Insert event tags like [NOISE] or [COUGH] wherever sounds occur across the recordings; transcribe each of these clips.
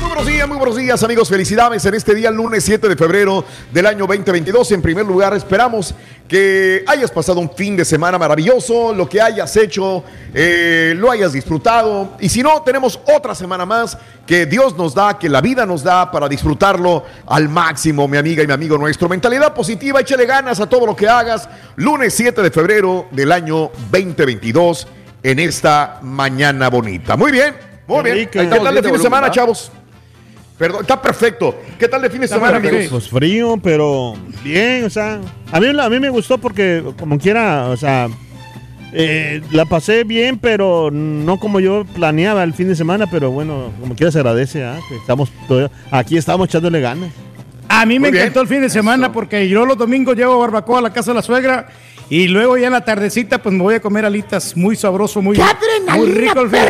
Muy buenos días, muy buenos días amigos, felicidades en este día, lunes 7 de febrero del año 2022. En primer lugar, esperamos que hayas pasado un fin de semana maravilloso, lo que hayas hecho, eh, lo hayas disfrutado. Y si no, tenemos otra semana más que Dios nos da, que la vida nos da para disfrutarlo al máximo, mi amiga y mi amigo nuestro. Mentalidad positiva, échale ganas a todo lo que hagas. Lunes 7 de febrero del año 2022 en esta mañana bonita. Muy bien, muy bien. ¿Qué tal de fin de semana, chavos? Perdón, está perfecto. ¿Qué tal de fin de semana, amigos? Pues frío, pero bien, o sea, a mí, a mí me gustó porque como quiera, o sea, eh, la pasé bien, pero no como yo planeaba el fin de semana, pero bueno, como quiera se agradece, ¿ah? que estamos todavía- aquí estamos echándole ganas. A mí me bien. encantó el fin de semana porque yo los domingos llevo barbacoa a la casa de la suegra y luego ya en la tardecita pues me voy a comer alitas muy sabroso, muy, muy rico el fin.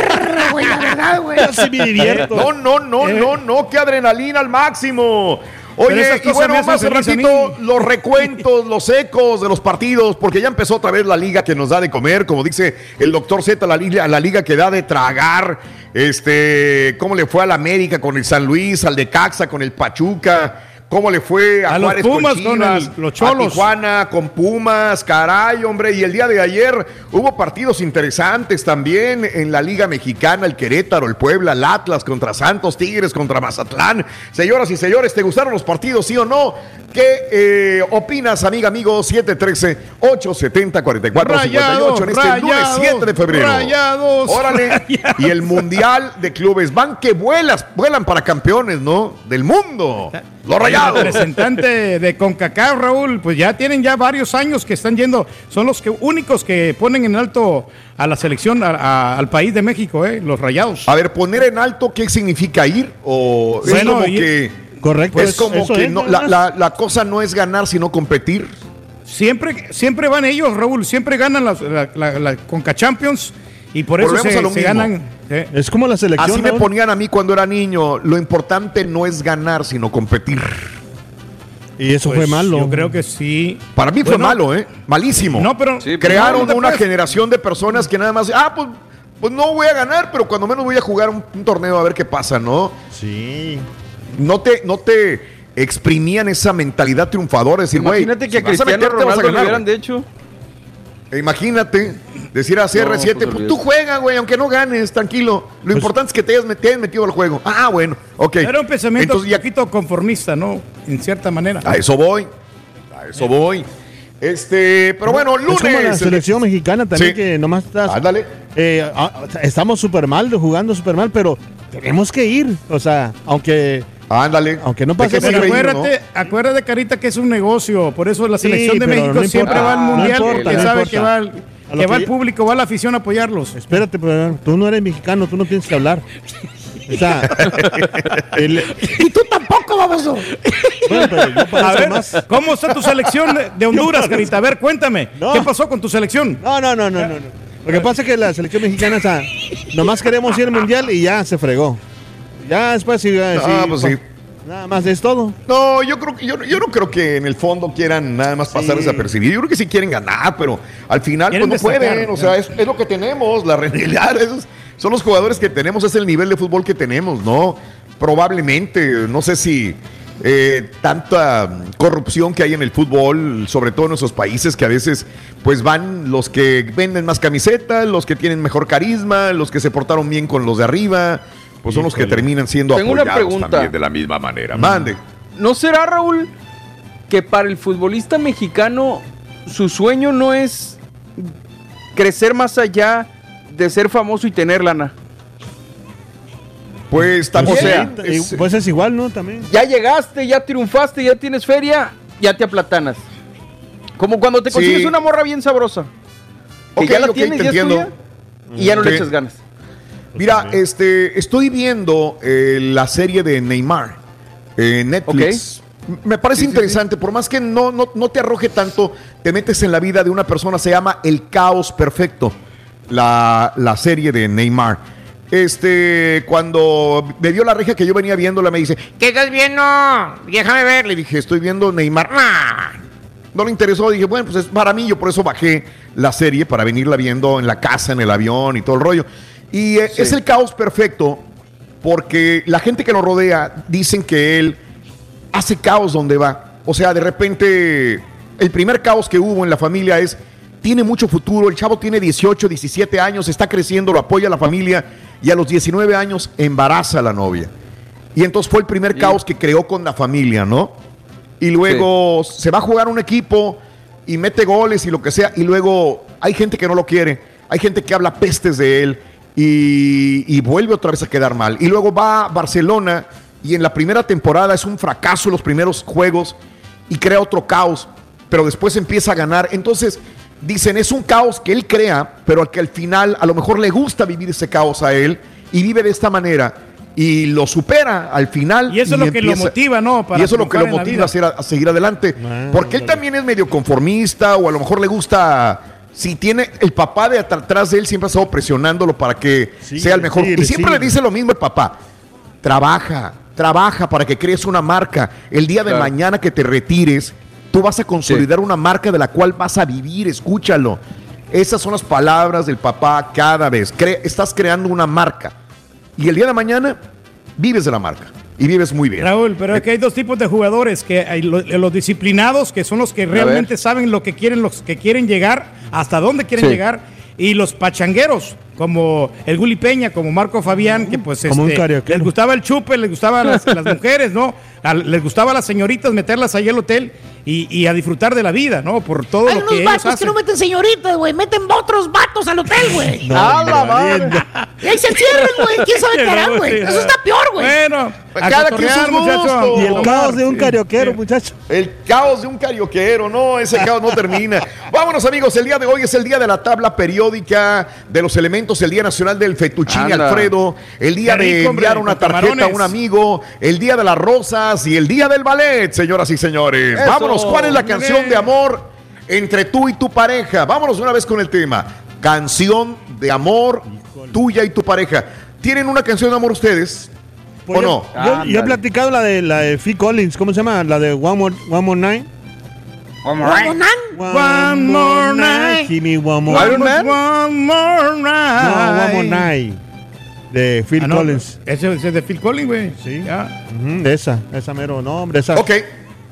güey, la verdad, [LAUGHS] güey. Así me divierto. No, no, no, Eh. no, no, qué adrenalina al máximo. Oye, y bueno, más ratito los recuentos, los ecos de los partidos, porque ya empezó otra vez la liga que nos da de comer, como dice el doctor Z, la liga, la liga que da de tragar. Este, cómo le fue al América con el San Luis, al de Caxa con el Pachuca. ¿Cómo le fue a, A los Juárez Pumas con con Chivas, el- los a Cholos? Tijuana con Pumas, caray, hombre. Y el día de ayer hubo partidos interesantes también en la Liga Mexicana, el Querétaro, el Puebla, el Atlas contra Santos, Tigres contra Mazatlán. Señoras y señores, ¿te gustaron los partidos, sí o no? ¿Qué eh, opinas, amiga, amigo? 713-870-4458 en este lunes Rayados, 7 de febrero. rayados, Órale. rayados. Y el Mundial de Clubes. Van que vuelas, vuelan para campeones, ¿no? Del mundo. Los El representante de CONCACAF, Raúl, pues ya tienen ya varios años que están yendo, son los que, únicos que ponen en alto a la selección, a- a- al país de México, eh, los rayados. A ver, poner en alto, ¿qué significa ir? O es Bueno, como ir- que. Correcto. Es como que es, no- nada la, más. la- la cosa no es ganar, sino competir. Siempre, siempre van ellos, Raúl, siempre ganan las- la, la, la Conca Champions y por eso se, a lo se mismo. ganan. eh. Es como la selección. Así me ponían a mí cuando era niño. Lo importante no es ganar, sino competir. Y eso Pues, fue malo. Yo creo que sí. Para mí fue malo, ¿eh? Malísimo. No, pero Crearon no te una generación de personas que nada más. Ah, pues, pues no voy a ganar, pero cuando menos voy a jugar un, un torneo a ver qué pasa, ¿no? Sí. No te, no te exprimían esa mentalidad triunfadora. de Decir, güey, Imagínate que a a Cristiano a Ronaldo le ganar, hubieran de hecho. Imagínate decir a CR7, pues, pues, tú juega, güey, aunque no ganes, tranquilo. Lo importante es que te hayas, met- te hayas metido al juego. Ah, bueno, ok. Era un pensamiento Entonces ya un poquito conformista, ¿no? En cierta manera. a eso voy. A eso voy. Este, pero bueno, Es como lunes. la selección mexicana también Sí. que nomás estás. Ándale. eh, estamos súper mal, jugando súper mal, pero tenemos que ir. O sea, aunque. Ándale. Aunque no ¿De qué pase ir, Acuérdate, acuérdate, Carita, que es un negocio. Por eso la Sí, selección de pero México no siempre va al No mundial importa, no sabe que va, al- que va el público, va la afición a apoyarlos. Espérate, pero tú no eres mexicano, tú no tienes que hablar. O sea, [LAUGHS] el- Y tú tampoco, baboso. bueno, pero yo A ver, más- ¿cómo está tu selección de- [LAUGHS] Honduras, Carita? A ver, cuéntame. No. ¿Qué pasó con tu selección? No, no, no, no, no. no. Lo que pasa es que la selección mexicana, o sea, nomás queremos ir al mundial y ya se fregó. Ya después sí, Ah, sí, pues sí. Nada más es todo. No, yo creo que yo, yo no creo que en el fondo quieran nada más pasar Sí. desapercibidos. Yo creo que sí quieren ganar, pero al final pues no destacar, pueden. O sea, es, es lo que tenemos. La [LAUGHS] realidad esos son los jugadores que tenemos, es el nivel de fútbol que tenemos, ¿no? Probablemente, no sé si eh, tanta corrupción que hay en el fútbol, sobre todo en nuestros países, que a veces pues van los que venden más camisetas, los que tienen mejor carisma, los que se portaron bien con los de arriba, pues son los que terminan siendo Tengo una apoyados pregunta. también de la misma manera. Mande. ¿No será, Raúl, que para el futbolista mexicano su sueño no es crecer más allá de ser famoso y tener lana? Pues también. O sea, Y- es- pues es igual, ¿no? También. Ya llegaste, ya triunfaste, ya tienes feria, ya te aplatanas. Como cuando te Sí. consigues una morra bien sabrosa. Que ya la ok, tienes, ya es entiendo. tuya, y ya no le echas ganas. Mira, este, estoy viendo eh, la serie de Neymar en Netflix. Me parece Sí, sí, interesante, por más que no, no, no te arroje tanto, te metes en la vida de una persona, se llama El Caos Perfecto, la, la serie de Neymar. Este, cuando me dio la reja que yo venía viéndola, me dice, ¿qué estás viendo? Déjame ver. Le dije, estoy viendo Neymar. "Ah". No le interesó, dije, bueno, pues es para mí, yo por eso bajé la serie para venirla viendo en la casa, en el avión y todo el rollo. Y eh, es el caos perfecto porque la gente que lo rodea dicen que él hace caos donde va. O sea, de repente, el primer caos que hubo en la familia es, tiene mucho futuro, el chavo tiene 18, 17 años, está creciendo, lo apoya a la familia y a los 19 años embaraza a la novia. Y entonces fue el primer caos que creó con la familia, ¿no? Y luego se va a jugar un equipo y mete goles y lo que sea, y luego hay gente que no lo quiere, hay gente que habla pestes de él y, y vuelve otra vez a quedar mal. Y luego va a Barcelona y en la primera temporada es un fracaso los primeros juegos y crea otro caos, pero después empieza a ganar. Entonces dicen, es un caos que él crea, pero al que al final a lo mejor le gusta vivir ese caos a él y vive de esta manera. Y lo supera al final. Y eso es lo que lo motiva, ¿no? Para y eso es lo que lo motiva a, seguir adelante. Porque él también es medio conformista o a lo mejor le gusta. Si tiene el papá de at- atrás de él, siempre ha estado presionándolo para que Sí, sea el mejor. sí, y siempre sí. le dice lo mismo el papá. Trabaja, trabaja para que crees una marca. El día de Claro. mañana que te retires, tú vas a consolidar una marca de la cual vas a vivir. Escúchalo. Esas son las palabras del papá cada vez. Cre- estás creando una marca. Y el día de mañana vives de la marca. Y vives muy bien. Raúl, pero es que hay dos tipos de jugadores, que hay lo- los disciplinados, que son los que realmente saben lo que quieren, los que quieren llegar, hasta dónde quieren Sí. llegar, y los pachangueros, como el Guli Peña, como Marco Fabián, que pues Como un este, les gustaba el chupe, les gustaban las, las mujeres, ¿no? A- les gustaba a las señoritas meterlas ahí al hotel y, y a disfrutar de la vida, ¿no? Por todo Hay lo que unos ellos vatos que no meten señoritas, güey. Meten otros vatos al hotel, güey. No, ¡A la madre! Y ahí se encierran, güey. ¿Quién sabe qué [LAUGHS] harán, güey? Eso está peor, güey. Bueno, a Cada quien sus muchacho. Y el Omar, caos de un carioquero, muchacho. El caos de un carioquero, no, ese caos no termina. [LAUGHS] Vámonos amigos, el día de hoy es el día de la tabla periódica de los elementos, el día nacional del fettuccine Anda. Alfredo, el día de hombre, enviar una tarjeta a un amigo, el día de las rosas y el día del ballet, señoras y señores. Eso, Vámonos, ¿cuál es la canción de amor entre tú y tu pareja? Vámonos una vez con el tema. Canción de amor tuya y tu pareja. ¿Tienen una canción de amor ustedes? Pues ¿O yo- no? Yo, yo he platicado la de, la de Phil Collins, ¿cómo se llama? La de One More, one more Night. Guamonán. One more night. Give me one more. Iron Man? One more night. No, One More Night. De Phil Ah, no, Collins. Ese, ese es de Phil Collins, güey. Sí. Ya. Ujú, esa, esa mero. No, hombre, esa. Ok.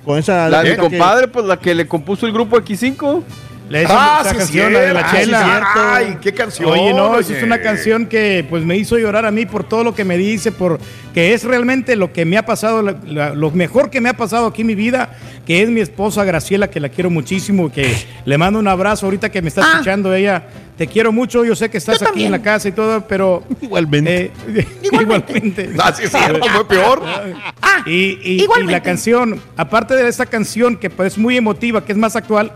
Con esa. La de mi que- compadre, pues la que le compuso el grupo X5. Le Ah, esa sí, es canción, la de la cierto. chela. Ah, sí, cierto. Ay, qué canción, Oye, no, oye. es una canción que pues me hizo llorar a mí por todo lo que me dice, por que es realmente lo que me ha pasado, la- la- lo mejor que me ha pasado aquí en mi vida, que es mi esposa Graciela, que la quiero muchísimo, que le mando un abrazo ahorita que me está escuchando ella. Te quiero mucho, yo sé que estás aquí en la casa y todo, pero [LAUGHS] [LAUGHS] igualmente. igualmente. Ah, sí, es cierto, fue peor. Y, y- y la canción, aparte de esa canción que pues, es muy emotiva, que es más actual,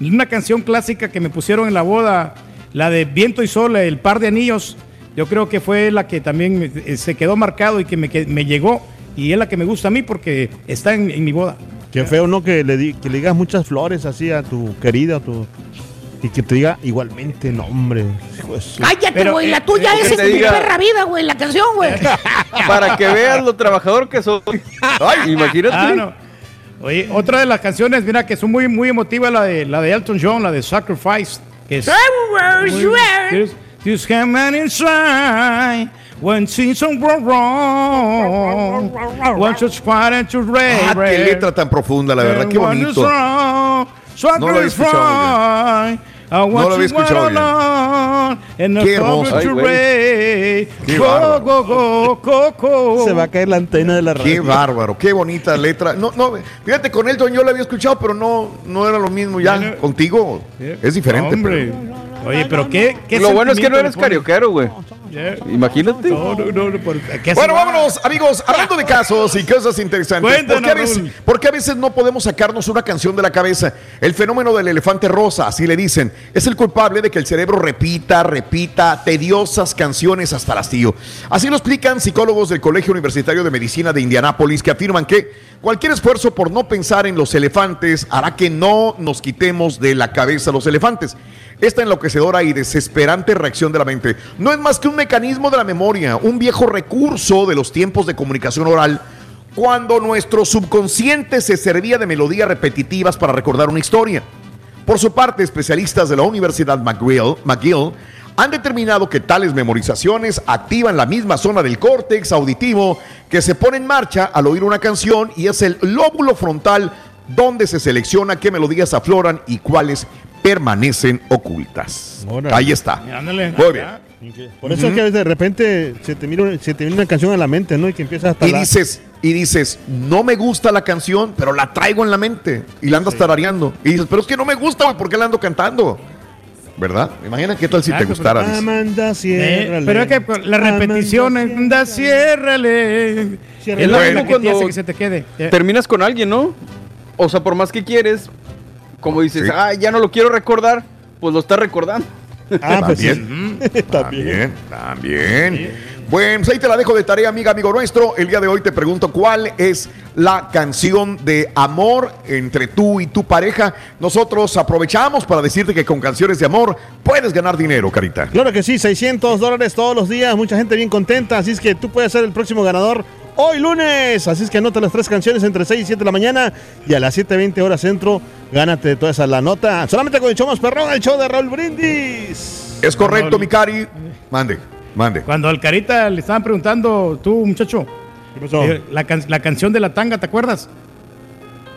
una canción clásica que me pusieron en la boda, la de Viento y Sol, el par de anillos, yo creo que fue la que también eh, se quedó marcado y que me, que me llegó y es la que me gusta a mí porque está en, en mi boda. Qué feo, ¿no? Que le, di- que le digas muchas flores así a tu querida, a tu... Y que te diga igualmente, no, hombre. hijo de su- Cállate, güey. La eh, tuya eh, es en mi diga- perra vida, güey. La canción, güey. [LAUGHS] Para que veas lo trabajador que soy. [LAUGHS] Imagínate. Ah, no. Oye, otra de las canciones, mira, que son muy, muy emotivas, la de, la de Elton John, la de Sacrifice, que es... This, this hammer inside when things go wrong. Once it's quiet to rain. Ah, qué letra tan profunda, la verdad, qué bonito. No lo había escuchado. No lo había escuchado bien. Qué hermoso. Ay. Qué bárbaro. Se va a caer la antena de la radio. Qué bárbaro, qué bonita letra. No, no, fíjate, con Elton yo la había escuchado, pero no, no era lo mismo ya. Contigo es diferente. Hombre. Oye, pero qué, qué Lo bueno es que no eres carioquero, güey. Imagínate. No, no, no, no, por- ¿qué Bueno, vámonos, amigos, hablando de casos y cosas interesantes. Cuéntanos, ¿Por qué, a veces, por qué a veces no podemos sacarnos una canción de la cabeza? El fenómeno del elefante rosa, así le dicen, es el culpable de que el cerebro repita, repita tediosas canciones hasta el hastío. Así lo explican psicólogos del Colegio Universitario de Medicina de Indianápolis que afirman que cualquier esfuerzo por no pensar en los elefantes hará que no nos quitemos de la cabeza los elefantes. Esta enloquecedora y desesperante reacción de la mente no es más que un mecanismo de la memoria, un viejo recurso de los tiempos de comunicación oral, cuando nuestro subconsciente se servía de melodías repetitivas para recordar una historia. Por su parte, especialistas de la Universidad McGill, McGill han determinado que tales memorizaciones activan la misma zona del córtex auditivo que se pone en marcha al oír una canción y es el lóbulo frontal donde se selecciona qué melodías afloran y cuáles permanecen ocultas. Órale. Ahí está. Ándale. Muy bien. Por eso es que a veces de repente se te, mira, una- se te viene una canción a la mente, ¿no? Y que empiezas a Y dices, y dices, no me gusta la canción, pero la traigo en la mente y la andas tarareando. Y dices, pero es que no me gusta, güey, ¿por qué la ando cantando? ¿Verdad? Imagina qué tal si te gustara. pero-. Amanda, Eh, pero es que la repetición, anda, ciérrale. Ciérrale. Es lo mismo que te cuando hace que se te quede. Terminas con alguien, ¿no? O sea, por más que quieres, como dices, Sí. ah, ya no lo quiero recordar, pues lo estás recordando. Ah, pues sí. También. [LAUGHS] También, también. Bueno, pues ahí te la dejo de tarea, amiga, amigo nuestro. El día de hoy te pregunto cuál es la canción de amor entre tú y tu pareja. Nosotros aprovechamos para decirte que con canciones de amor puedes ganar dinero, Carita. Claro que sí, 600 dólares todos los días, mucha gente bien contenta, así es que tú puedes ser el próximo ganador hoy lunes, así es que anota las tres canciones entre 6 y 7 de la mañana y a las 7.20 horas centro, gánate toda esa la nota, solamente con el show más perrón, el show de Raúl Brindis. Es correcto, mi Cari. Mande, mande. Cuando al Carita le estaban preguntando, tú, muchacho, ¿Qué pasó? eh, la, can- la canción de la tanga, ¿te acuerdas?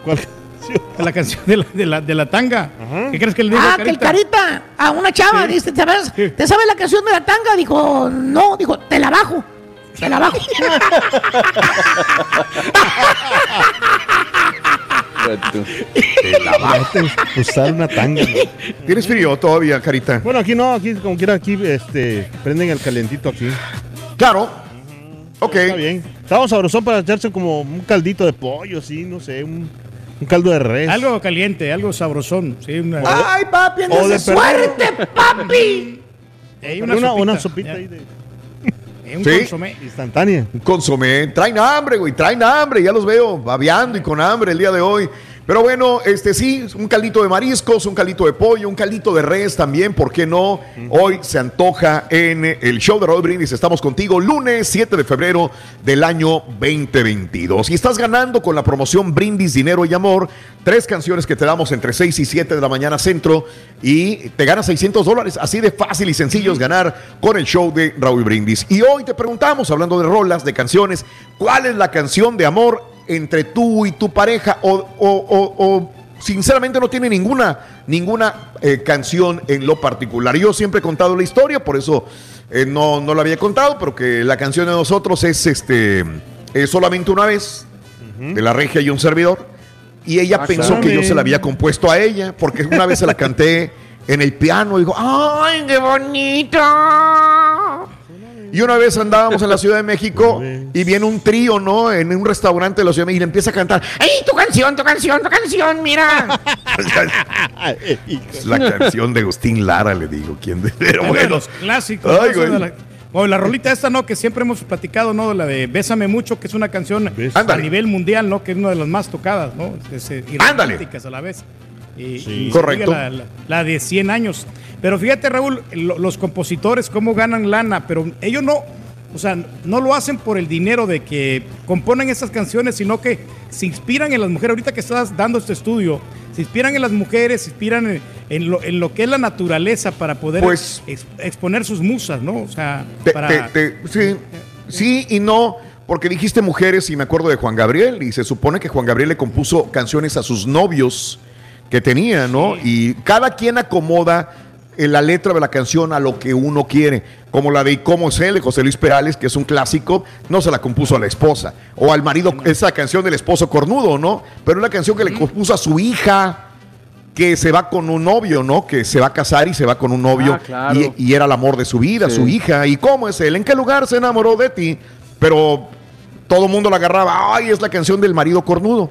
¿Cuál canción? La canción de la, de la, de la tanga. Ajá. ¿Qué crees que le dijo Ah, al que el Carita? carita a una chava, dice, ¿te sabes, ¿te sabes la canción de la tanga? Dijo, no, dijo, te la bajo. Te la bajo. Usar una tanga. ¿no? ¿Tienes frío todavía, Carita? Bueno, aquí no, aquí como quiera, aquí este, prenden el calentito aquí. Claro. Ok. Está bien. Estamos sabrosón para echarse como un caldito de pollo, sí, no sé, un, un caldo de res. Algo caliente, algo sabrosón. Sí, una, Ay, papi, O de suerte, papi. Eh, una, una una, sopita, ya. ahí de [LAUGHS] un Sí. consomé. instantánea. Un consomé. Traen hambre, güey. Traen hambre. Ya los veo babeando y con hambre el día de hoy. Pero bueno, este sí, un caldito de mariscos, un caldito de pollo, un caldito de res también, ¿por qué no? Hoy se antoja en el show de Raúl Brindis. Estamos contigo lunes 7 de febrero del año 2022. Y estás ganando con la promoción Brindis, Dinero y Amor. Tres canciones que te damos entre 6 y 7 de la mañana centro. Y te ganas 600 dólares. Así de fácil y sencillo es ganar con el show de Raúl Brindis. Y hoy te preguntamos, hablando de rolas, de canciones, ¿cuál es la canción de amor entre tú y tu pareja o, o- o- o sinceramente no tiene ninguna, ninguna eh, canción en lo particular. Yo siempre he contado la historia, por eso eh, no, no la había contado, pero que la canción de nosotros es este es solamente una vez, de la regia y un servidor. Y ella Ah, pensó que yo se la había compuesto a ella, porque una vez se la canté en el piano y dijo, ¡ay, qué bonito! Y una vez andábamos en la Ciudad de México [LAUGHS] y viene un trío, ¿no? En un restaurante de la Ciudad de México y le empieza a cantar, ¡ay, tu canción, tu canción, tu canción, mira! [LAUGHS] es la canción de Agustín Lara, le digo. ¿Quién de- Pero Uno de bueno. los clásicos. Ay, la, o la rolita esta, ¿no? Que siempre hemos platicado, ¿no? La de Bésame Mucho, que es una canción a nivel mundial, ¿no? Que es una de las más tocadas, ¿no? Es, eh, y Ándale. a la vez. Y, Correcto. La, la- la de 100 años. Pero fíjate, Raúl, lo- los compositores, cómo ganan lana, pero ellos no, o sea, no lo hacen por el dinero de que componen esas canciones, sino que se inspiran en las mujeres. Ahorita que estás dando este estudio, se inspiran en las mujeres, se inspiran en, en lo, en lo que es la naturaleza para poder Pues- ex- exponer sus musas, ¿no? O sea, Te- para... te- te- sí, sí y no, porque dijiste mujeres y me acuerdo de Juan Gabriel y se supone que Juan Gabriel le compuso canciones a sus novios que tenía, ¿no? Y cada quien acomoda eh, la letra de la canción a lo que uno quiere, como la de ¿Y cómo es él? de José Luis Perales, que es un clásico, no se la compuso a la esposa, o al marido, esa canción del esposo cornudo, ¿no? Pero la canción que le compuso a su hija, que se va con un novio, ¿no? Que se va a casar y se va con un novio Ah, claro. y, y era el amor de su vida, Sí. su hija. ¿Y cómo es él? ¿En qué lugar se enamoró de ti? Pero todo el mundo la agarraba. Ay, es la canción del marido cornudo.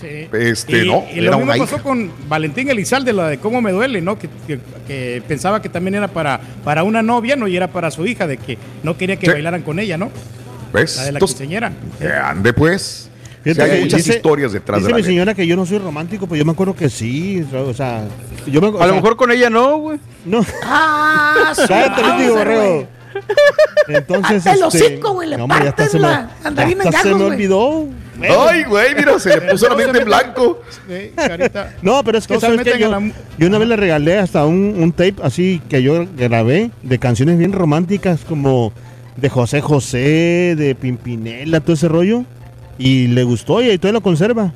Sí. Este, y, no, y era lo mismo una pasó hija. con Valentín Elizalde, la de cómo me duele, ¿no? Que, que- que pensaba que también era para, para una novia, ¿no? Y era para su hija, de que no quería que Sí. bailaran con ella, ¿no? ¿Ves? La de la Entonces, quinceañera. eh, ande pues. Sí, hay muchas dice- historias detrás dice de la mi letra. señora que yo no soy romántico, pues yo me acuerdo que sí. O sea, yo me, o A lo mejor con ella no, güey. No. Ah, su Cállate, Mauser, digo, güey. Borrego. Entonces, este, hocico, güey, le no, ya hasta partes se me- la andarina ya en hasta se me olvidó. Ay, güey, mira, se le [LAUGHS] puso la mente en blanco. Sí, carita. [LAUGHS] No, pero es que se sabes que yo, la- yo una vez le regalé hasta un, un tape así que yo grabé de canciones bien románticas como de José José, de Pimpinela, todo ese rollo. Y le gustó y ahí todavía lo conserva.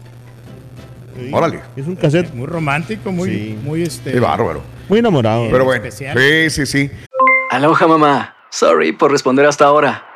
Sí, Órale. Es un cassette Muy romántico, muy, Sí. muy este. Qué bárbaro. muy enamorado. Pero bueno, especial. sí, sí, sí. Aloha mamá. Sorry por responder hasta ahora.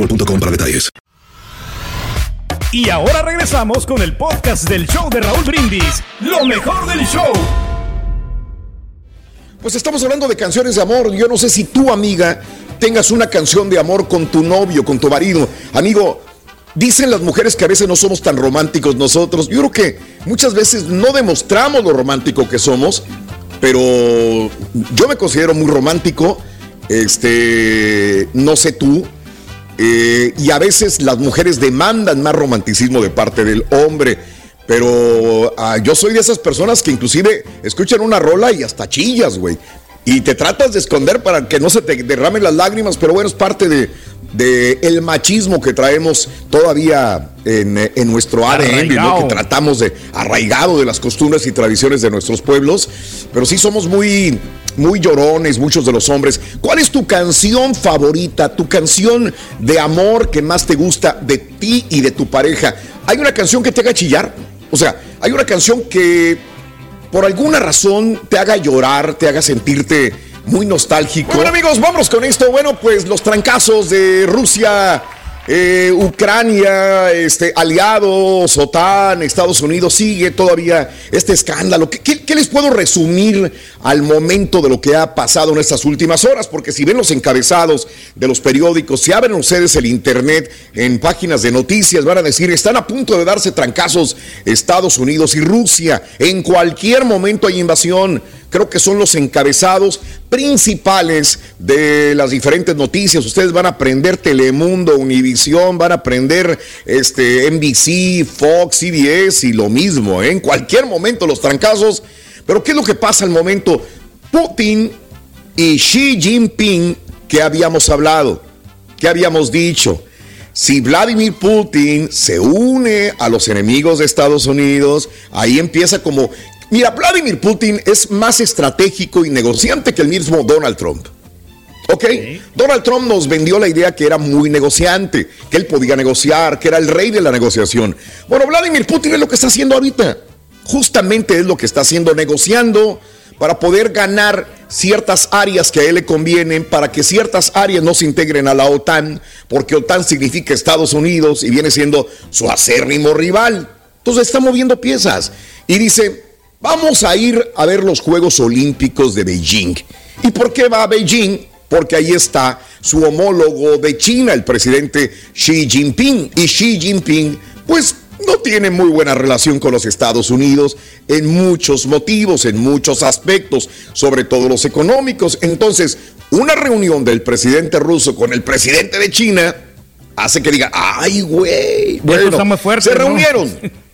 boostmobile.com para detalles. Y ahora regresamos con el podcast del show de Raúl Brindis. Lo mejor del show. Pues estamos hablando de canciones de amor. Yo no sé si tú, amiga, tengas una canción de amor con tu novio, con tu marido. Amigo, dicen las mujeres que a veces no somos tan románticos nosotros. Yo creo que muchas veces no demostramos lo romántico que somos, pero yo me considero muy romántico. Este, no sé tú. Eh, y a veces las mujeres demandan más romanticismo de parte del hombre. Pero ah, yo soy de esas personas que inclusive escuchan una rola y hasta chillas, güey. Y te tratas de esconder para que no se te derramen las lágrimas, pero bueno, es parte de, de el machismo que traemos todavía en, en nuestro ADN, ¿no? Que tratamos de arraigado de las costumbres y tradiciones de nuestros pueblos, pero sí somos muy muy llorones muchos de los hombres. ¿Cuál es tu canción favorita, tu canción de amor que más te gusta de ti y de tu pareja? ¿Hay una canción que te haga chillar? O sea, hay una canción que por alguna razón te haga llorar, te haga sentirte muy nostálgico. Bueno amigos, vamos con esto. Bueno, pues los trancazos de Rusia, eh, Ucrania, este, aliados, OTAN, Estados Unidos, sigue todavía este escándalo. ¿Qué, qué- les puedo resumir al momento de lo que ha pasado en estas últimas horas? Porque si ven los encabezados de los periódicos, si abren ustedes el internet en páginas de noticias, van a decir, están a punto de darse trancazos Estados Unidos y Rusia. En cualquier momento hay invasión creo que son los encabezados principales de las diferentes noticias. Ustedes van a aprender Telemundo, Univisión, van a aprender este, NBC, Fox, CBS y lo mismo. ¿eh? En cualquier momento los trancazos. Pero ¿qué es lo que pasa al momento? Putin y Xi Jinping, ¿qué habíamos hablado? ¿Qué habíamos dicho? Si Vladimir Putin se une a los enemigos de Estados Unidos, ahí empieza como... Mira, Vladimir Putin es más estratégico y negociante que el mismo Donald Trump. ¿Ok? Donald Trump nos vendió la idea que era muy negociante, que él podía negociar, que era el rey de la negociación. Bueno, Vladimir Putin es lo que está haciendo ahorita. Justamente es lo que está haciendo, negociando para poder ganar ciertas áreas que a él le convienen, para que ciertas áreas no se integren a la OTAN, porque OTAN significa Estados Unidos y viene siendo su acérrimo rival. Entonces está moviendo piezas y dice, vamos a ir a ver los Juegos Olímpicos de Beijing. ¿Y por qué va a Beijing? Porque ahí está su homólogo de China, el presidente Xi Jinping. Y Xi Jinping, pues no tiene muy buena relación con los Estados Unidos en muchos motivos, en muchos aspectos, sobre todo los económicos. Entonces, una reunión del presidente ruso con el presidente de China hace que diga, ay, güey, bueno, está muy fuerte, se ¿no? [LAUGHS]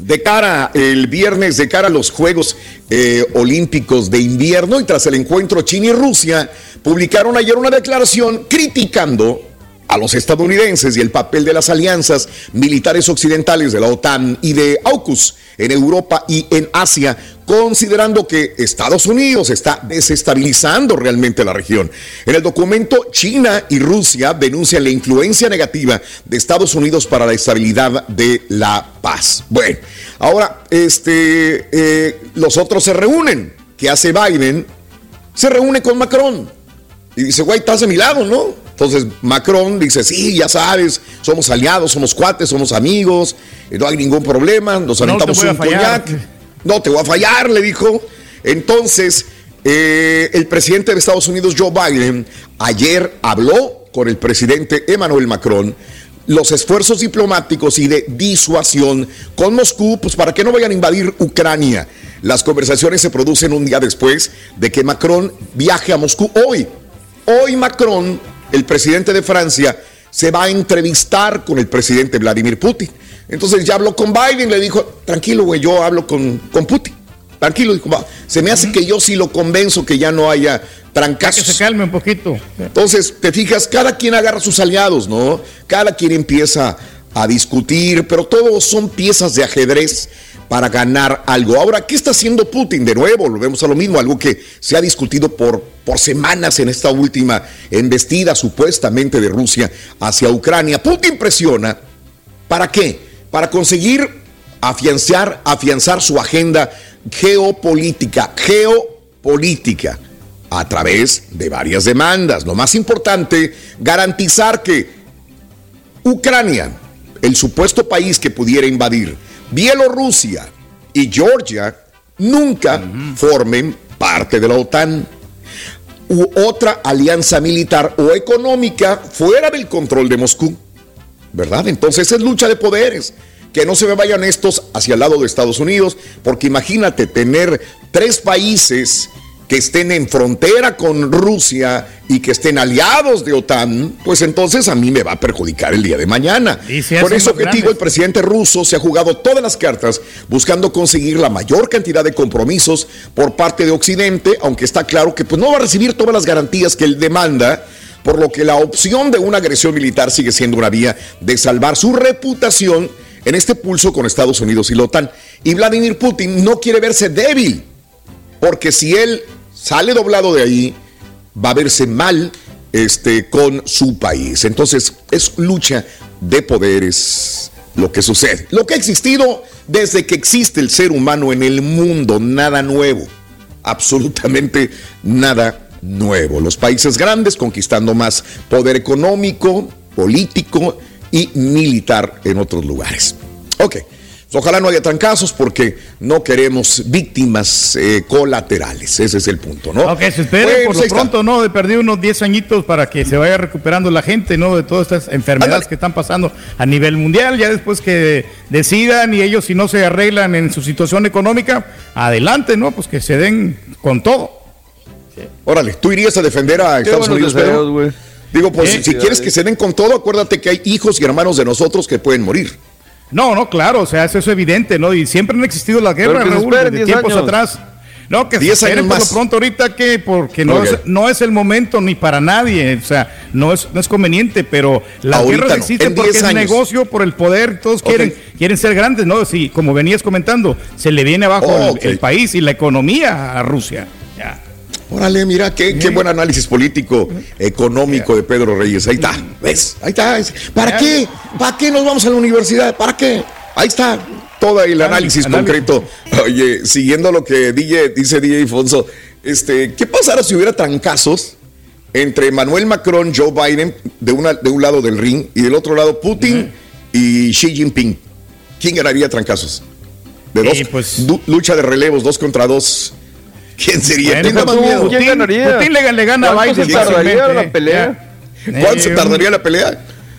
de cara el viernes, de cara a los Juegos eh, Olímpicos de Invierno y tras el encuentro China y Rusia, publicaron ayer una declaración criticando a los estadounidenses y el papel de las alianzas militares occidentales de la OTAN y de AUKUS en Europa y en Asia, considerando que Estados Unidos está desestabilizando realmente la región. En el documento, China y Rusia denuncian la influencia negativa de Estados Unidos para la estabilidad de la paz. Bueno, ahora este, eh, los otros se reúnen. ¿Qué hace Biden? Se reúne con Macron. Y dice, güey, estás de mi lado, ¿no? Entonces Macron dice, sí, ya sabes, somos aliados, somos cuates, somos amigos, eh, no hay ningún problema, nos No aventamos a un coñac. No te voy a fallar, le dijo. Entonces, eh, el presidente de Estados Unidos, Joe Biden, ayer habló con el presidente Emmanuel Macron los esfuerzos diplomáticos y de disuasión con Moscú, pues para que no vayan a invadir Ucrania. Las conversaciones se producen un día después de que Macron viaje a Moscú hoy. Hoy Macron, el presidente de Francia, se va a entrevistar con el presidente Vladimir Putin. Entonces ya habló con Biden, le dijo, tranquilo, güey, yo hablo con, con Putin. Tranquilo, dijo, "Va, se me hace que yo sí lo convenzo que ya no haya trancazos. Que se calme un poquito. Entonces, te fijas, cada quien agarra sus aliados, ¿no? Cada quien empieza a discutir, pero todos son piezas de ajedrez para ganar algo. Ahora, ¿qué está haciendo Putin? De nuevo, volvemos a lo mismo, algo que se ha discutido por, por semanas en esta última embestida supuestamente de Rusia hacia Ucrania. Putin presiona, ¿para qué? Para conseguir afianzar, afianzar su agenda geopolítica, geopolítica a través de varias demandas. Lo más importante, garantizar que Ucrania, el supuesto país que pudiera invadir, Bielorrusia y Georgia, nunca formen parte de la OTAN u otra alianza militar o económica fuera del control de Moscú. ¿Verdad? Entonces es lucha de poderes. Que no se me vayan estos hacia el lado de Estados Unidos, porque imagínate tener tres países que estén en frontera con Rusia y que estén aliados de OTAN, pues entonces a mí me va a perjudicar el día de mañana. Hacen ese más objetivo, grandes. el presidente ruso se ha jugado todas las cartas buscando conseguir la mayor cantidad de compromisos por parte de Occidente, aunque está claro que pues, no va a recibir todas las garantías que él demanda, por lo que la opción de una agresión militar sigue siendo una vía de salvar su reputación en este pulso con Estados Unidos y la OTAN. Y Vladimir Putin no quiere verse débil, porque si él sale doblado de ahí, va a verse mal este, con su país. Entonces, es lucha de poderes lo que sucede. Lo que ha existido desde que existe el ser humano en el mundo, nada nuevo. Absolutamente nada nuevo. Los países grandes conquistando más poder económico, político y militar en otros lugares. Ok. Ojalá no haya trancazos porque no queremos víctimas eh, colaterales. Ese es el punto, ¿no? Ok, se espere Bueno, por lo está. pronto, ¿no? De perder unos 10 añitos para que se vaya recuperando la gente, ¿no? De todas estas enfermedades que están pasando a nivel mundial. Ya después que decidan y ellos si no se arreglan en su situación económica, adelante, ¿no? Pues que se den con todo. Órale, ¿tú irías a defender a Estados Unidos, Pedro? deseos. Digo, pues si quieres que se den con todo, acuérdate que hay hijos y hermanos de nosotros que pueden morir. No, no, claro, o sea, eso es evidente, ¿no? Y siempre han existido las guerras, Raúl, desde 10 tiempos años. atrás. No, que se 10 esperen por lo pronto ahorita que, porque no, es, no es el momento ni para nadie, o sea, no es, no es conveniente, pero las Ahorita guerras no, existen en porque 10 es negocio, por el poder, todos quieren, quieren ser grandes, ¿no? Sí, como venías comentando, se le viene abajo Oh, el, país y la economía a Rusia. Órale, mira, qué, qué buen análisis político, económico de Pedro Reyes. Ahí está, ¿ves? Ahí está. Es- ¿Para qué? ¿Para qué nos vamos a la universidad? ¿Para qué? Ahí está todo el análisis análisis. concreto. Oye, siguiendo lo que DJ, dice DJ Alfonso, este, ¿qué pasara si hubiera trancazos entre Manuel Macron, Joe Biden, de, una, de un lado del ring, y del otro lado Putin y Xi Jinping? ¿Quién ganaría trancazos? De dos, Eh, pues- lucha de relevos, dos contra dos. ¿Quién sería? Bueno, ¿Quién da más Putin- miedo? ¿Quién ganaría? Putin le, le gana a ¿Cuánto Biden. se tardaría la pelea? ya. ¿Cuánto se Eh, tardaría la pelea?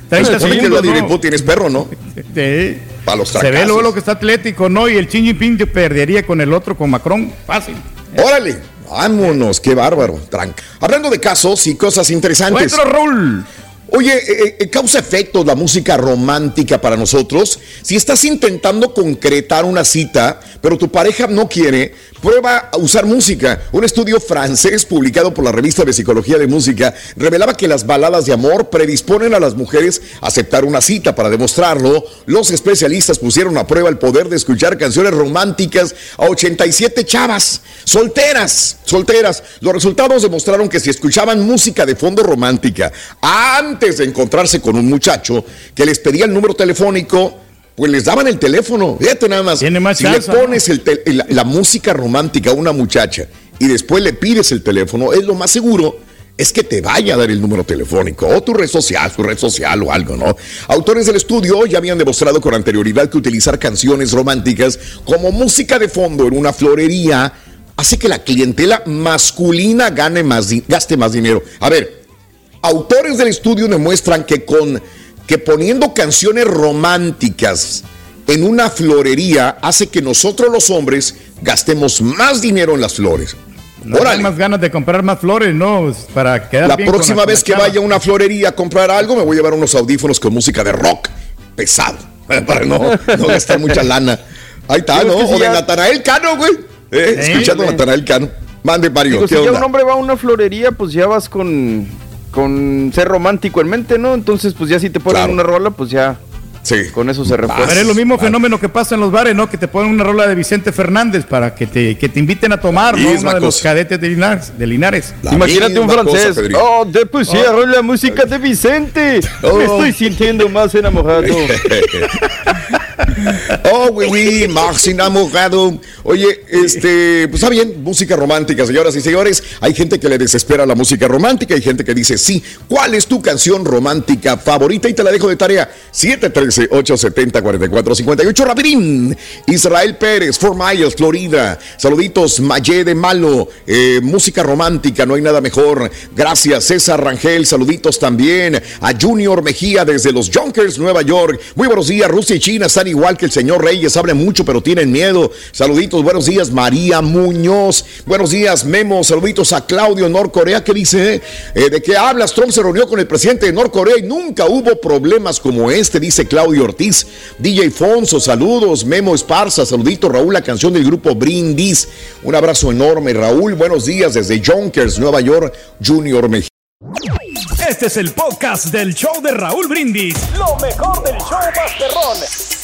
30 Se supone que Vladimir ¿no? Putin es perro, ¿no? Sí. Para los Se ve luego lo que está atlético, ¿no? Y el Xi Jinping perdería con el otro, con Macron, fácil. Órale, vámonos, qué bárbaro. Tranca. Hablando de casos y cosas interesantes. Otro Raúl. Oye, eh, eh, ¿causa efectos la música romántica para nosotros? Si estás intentando concretar una cita, pero tu pareja no quiere, prueba a usar música. Un estudio francés publicado por la revista de Psicología de Música revelaba que las baladas de amor predisponen a las mujeres a aceptar una cita. Para demostrarlo, los especialistas pusieron a prueba el poder de escuchar canciones románticas a 87 chavas, solteras, solteras. Los resultados demostraron que si escuchaban música de fondo romántica antes de encontrarse con un muchacho que les pedía el número telefónico, pues les daban el teléfono. Fíjate nada más. Tiene más si le pones el la, la música romántica a una muchacha y después le pides el teléfono, es lo más seguro es que te vaya a dar el número telefónico o tu red social, su red social o algo, ¿no? Autores del estudio ya habían demostrado con anterioridad que utilizar canciones románticas como música de fondo en una florería hace que la clientela masculina gane más, gaste más dinero. A ver, autores del estudio demuestran que con que poniendo canciones románticas en una florería hace que nosotros los hombres gastemos más dinero en las flores. No hay más ganas de comprar más flores, ¿no? Para quedar La bien próxima con vez la que chava. vaya a una florería a comprar algo, me voy a llevar unos audífonos con música de rock pesado. [LAUGHS] Para no, no gastar mucha lana. Ahí está, Digo, ¿no? si o de Natanael Cano, güey. Eh, escuchando a. Natanael Cano. Mande, Mario, Digo, ¿qué si ya un hombre va a una florería, pues ya vas con, con ser romántico en mente, ¿no? Entonces, pues ya si te ponen Claro. una rola, pues ya Sí. con eso se refuerza. Pero es lo mismo fenómeno que pasa en los bares, ¿no? Que te ponen una rola de Vicente Fernández para que te, que te inviten a tomar, ¿no? Misma Uno de los cadetes de Linares. De Linares. Imagínate un cosa, francés. Oh, te pusieron la música de Vicente. Oh. Me estoy sintiendo más enamorado. [LAUGHS] [LAUGHS] Oh, oui, oui, más enamorado. Oye, este, pues está bien, música romántica, señoras y señores. Hay gente que le desespera la música romántica, hay gente que dice sí. ¿Cuál es tu canción romántica favorita? Y te la dejo de tarea. 713-870-4458. Rapidín. Israel Pérez, Fort Myers, Florida. Saluditos, Mayé de Malo. Eh, música romántica, no hay nada mejor. Gracias, César Rangel. Saluditos también a Junior Mejía desde los Junkers, Nueva York. Muy buenos días, Rusia y China están igual que el señor Reyes, hablan mucho pero tienen miedo. Saluditos, buenos días María Muñoz. Buenos días Memo, saluditos a Claudio Norcorea que dice, eh, ¿de qué hablas? Trump se reunió con el presidente de Norcorea y nunca hubo problemas como este, dice Claudio Ortiz. DJ Fonso, saludos. Memo Esparza, saluditos. Raúl, la canción del grupo Brindis. Un abrazo enorme, Raúl. Buenos días desde Yonkers, Nueva York, Junior Mejía. Este es el podcast del show de Raúl Brindis. Lo mejor del show Masterrón.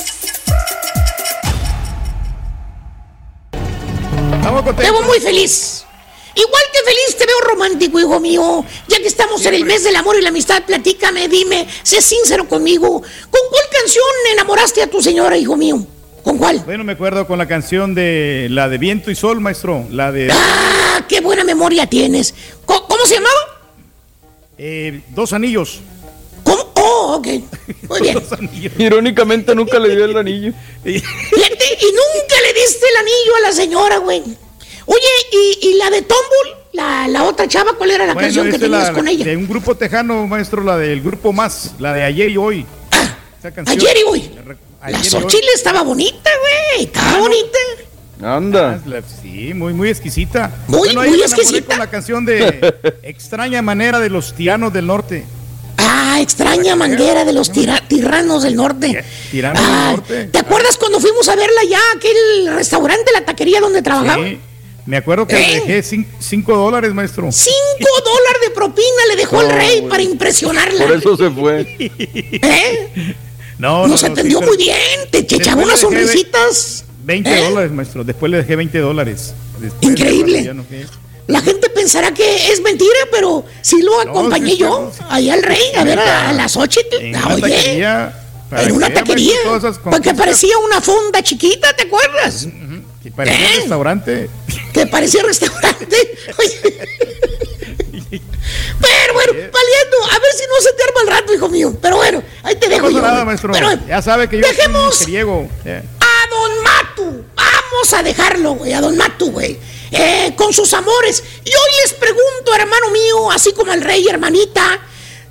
Te veo muy feliz. Igual que feliz te veo romántico, hijo mío. Ya que estamos en el mes del amor y la amistad, platícame, dime, sé sincero conmigo. ¿Con cuál canción enamoraste a tu señora, hijo mío? ¿Con cuál? Bueno, me acuerdo con la canción de la de Viento y Sol, maestro. La de. ¡Ah! ¡Qué buena memoria tienes! ¿Cómo, cómo se llamaba? Eh, dos anillos. Oh, ok. Muy bien. Irónicamente nunca le dio el anillo. [LAUGHS] Fíjate, y nunca le diste el anillo a la señora, güey. Oye, ¿y, y la de Tombul? La, la otra chava, ¿cuál era la Bueno, canción que tenías la- con ella? De un grupo tejano, maestro, la del grupo Más, la de ayer y hoy. Esa canción- Ayer y hoy. Ayer La. Xochitl estaba bonita, güey. Estaba bonita. Anda. Ah, la- Sí, muy, muy exquisita. Muy, muy exquisita. con la canción de [LAUGHS] Extraña Manera de los Tiranos del Norte. Ah, extraña manguera de los tira- tiranos del norte. Tiranos Ah, del Norte. ¿Te acuerdas cuando fuimos a verla ya, aquel restaurante, la taquería donde trabajaba? Sí. Me acuerdo que ¿Eh? le dejé cin- cinco dólares, maestro. Cinco [LAUGHS] dólares de propina le dejó el No, rey güey. para impresionarla. Por eso se fue. ¿Eh? No, Nos no, atendió sí, muy bien, te echaba unas dejé sonrisitas. 20 ¿Eh? dólares, maestro. Después le dejé 20 dólares. Después, Increíble. No. La gente pensará que es mentira, pero sí lo acompañé yo, allá al rey, a ver a, a la Xochitl. En Ah, Oye, taquería. en una taquería. Porque parecía una fonda chiquita, ¿te acuerdas? que parecía ¿Eh? restaurante. Que parecía restaurante. [LAUGHS] Oye. Pero bueno, valiendo, a ver si no se te arma el rato, hijo mío. Pero bueno, ahí te No dejo pasa yo. nada, maestro. Pero ya sabe que yo dejemos- soy a Don Matu. Vamos a dejarlo, güey, a Don Matu, güey. Eh, con sus amores. Y hoy les pregunto, hermano mío, así como al rey, hermanita.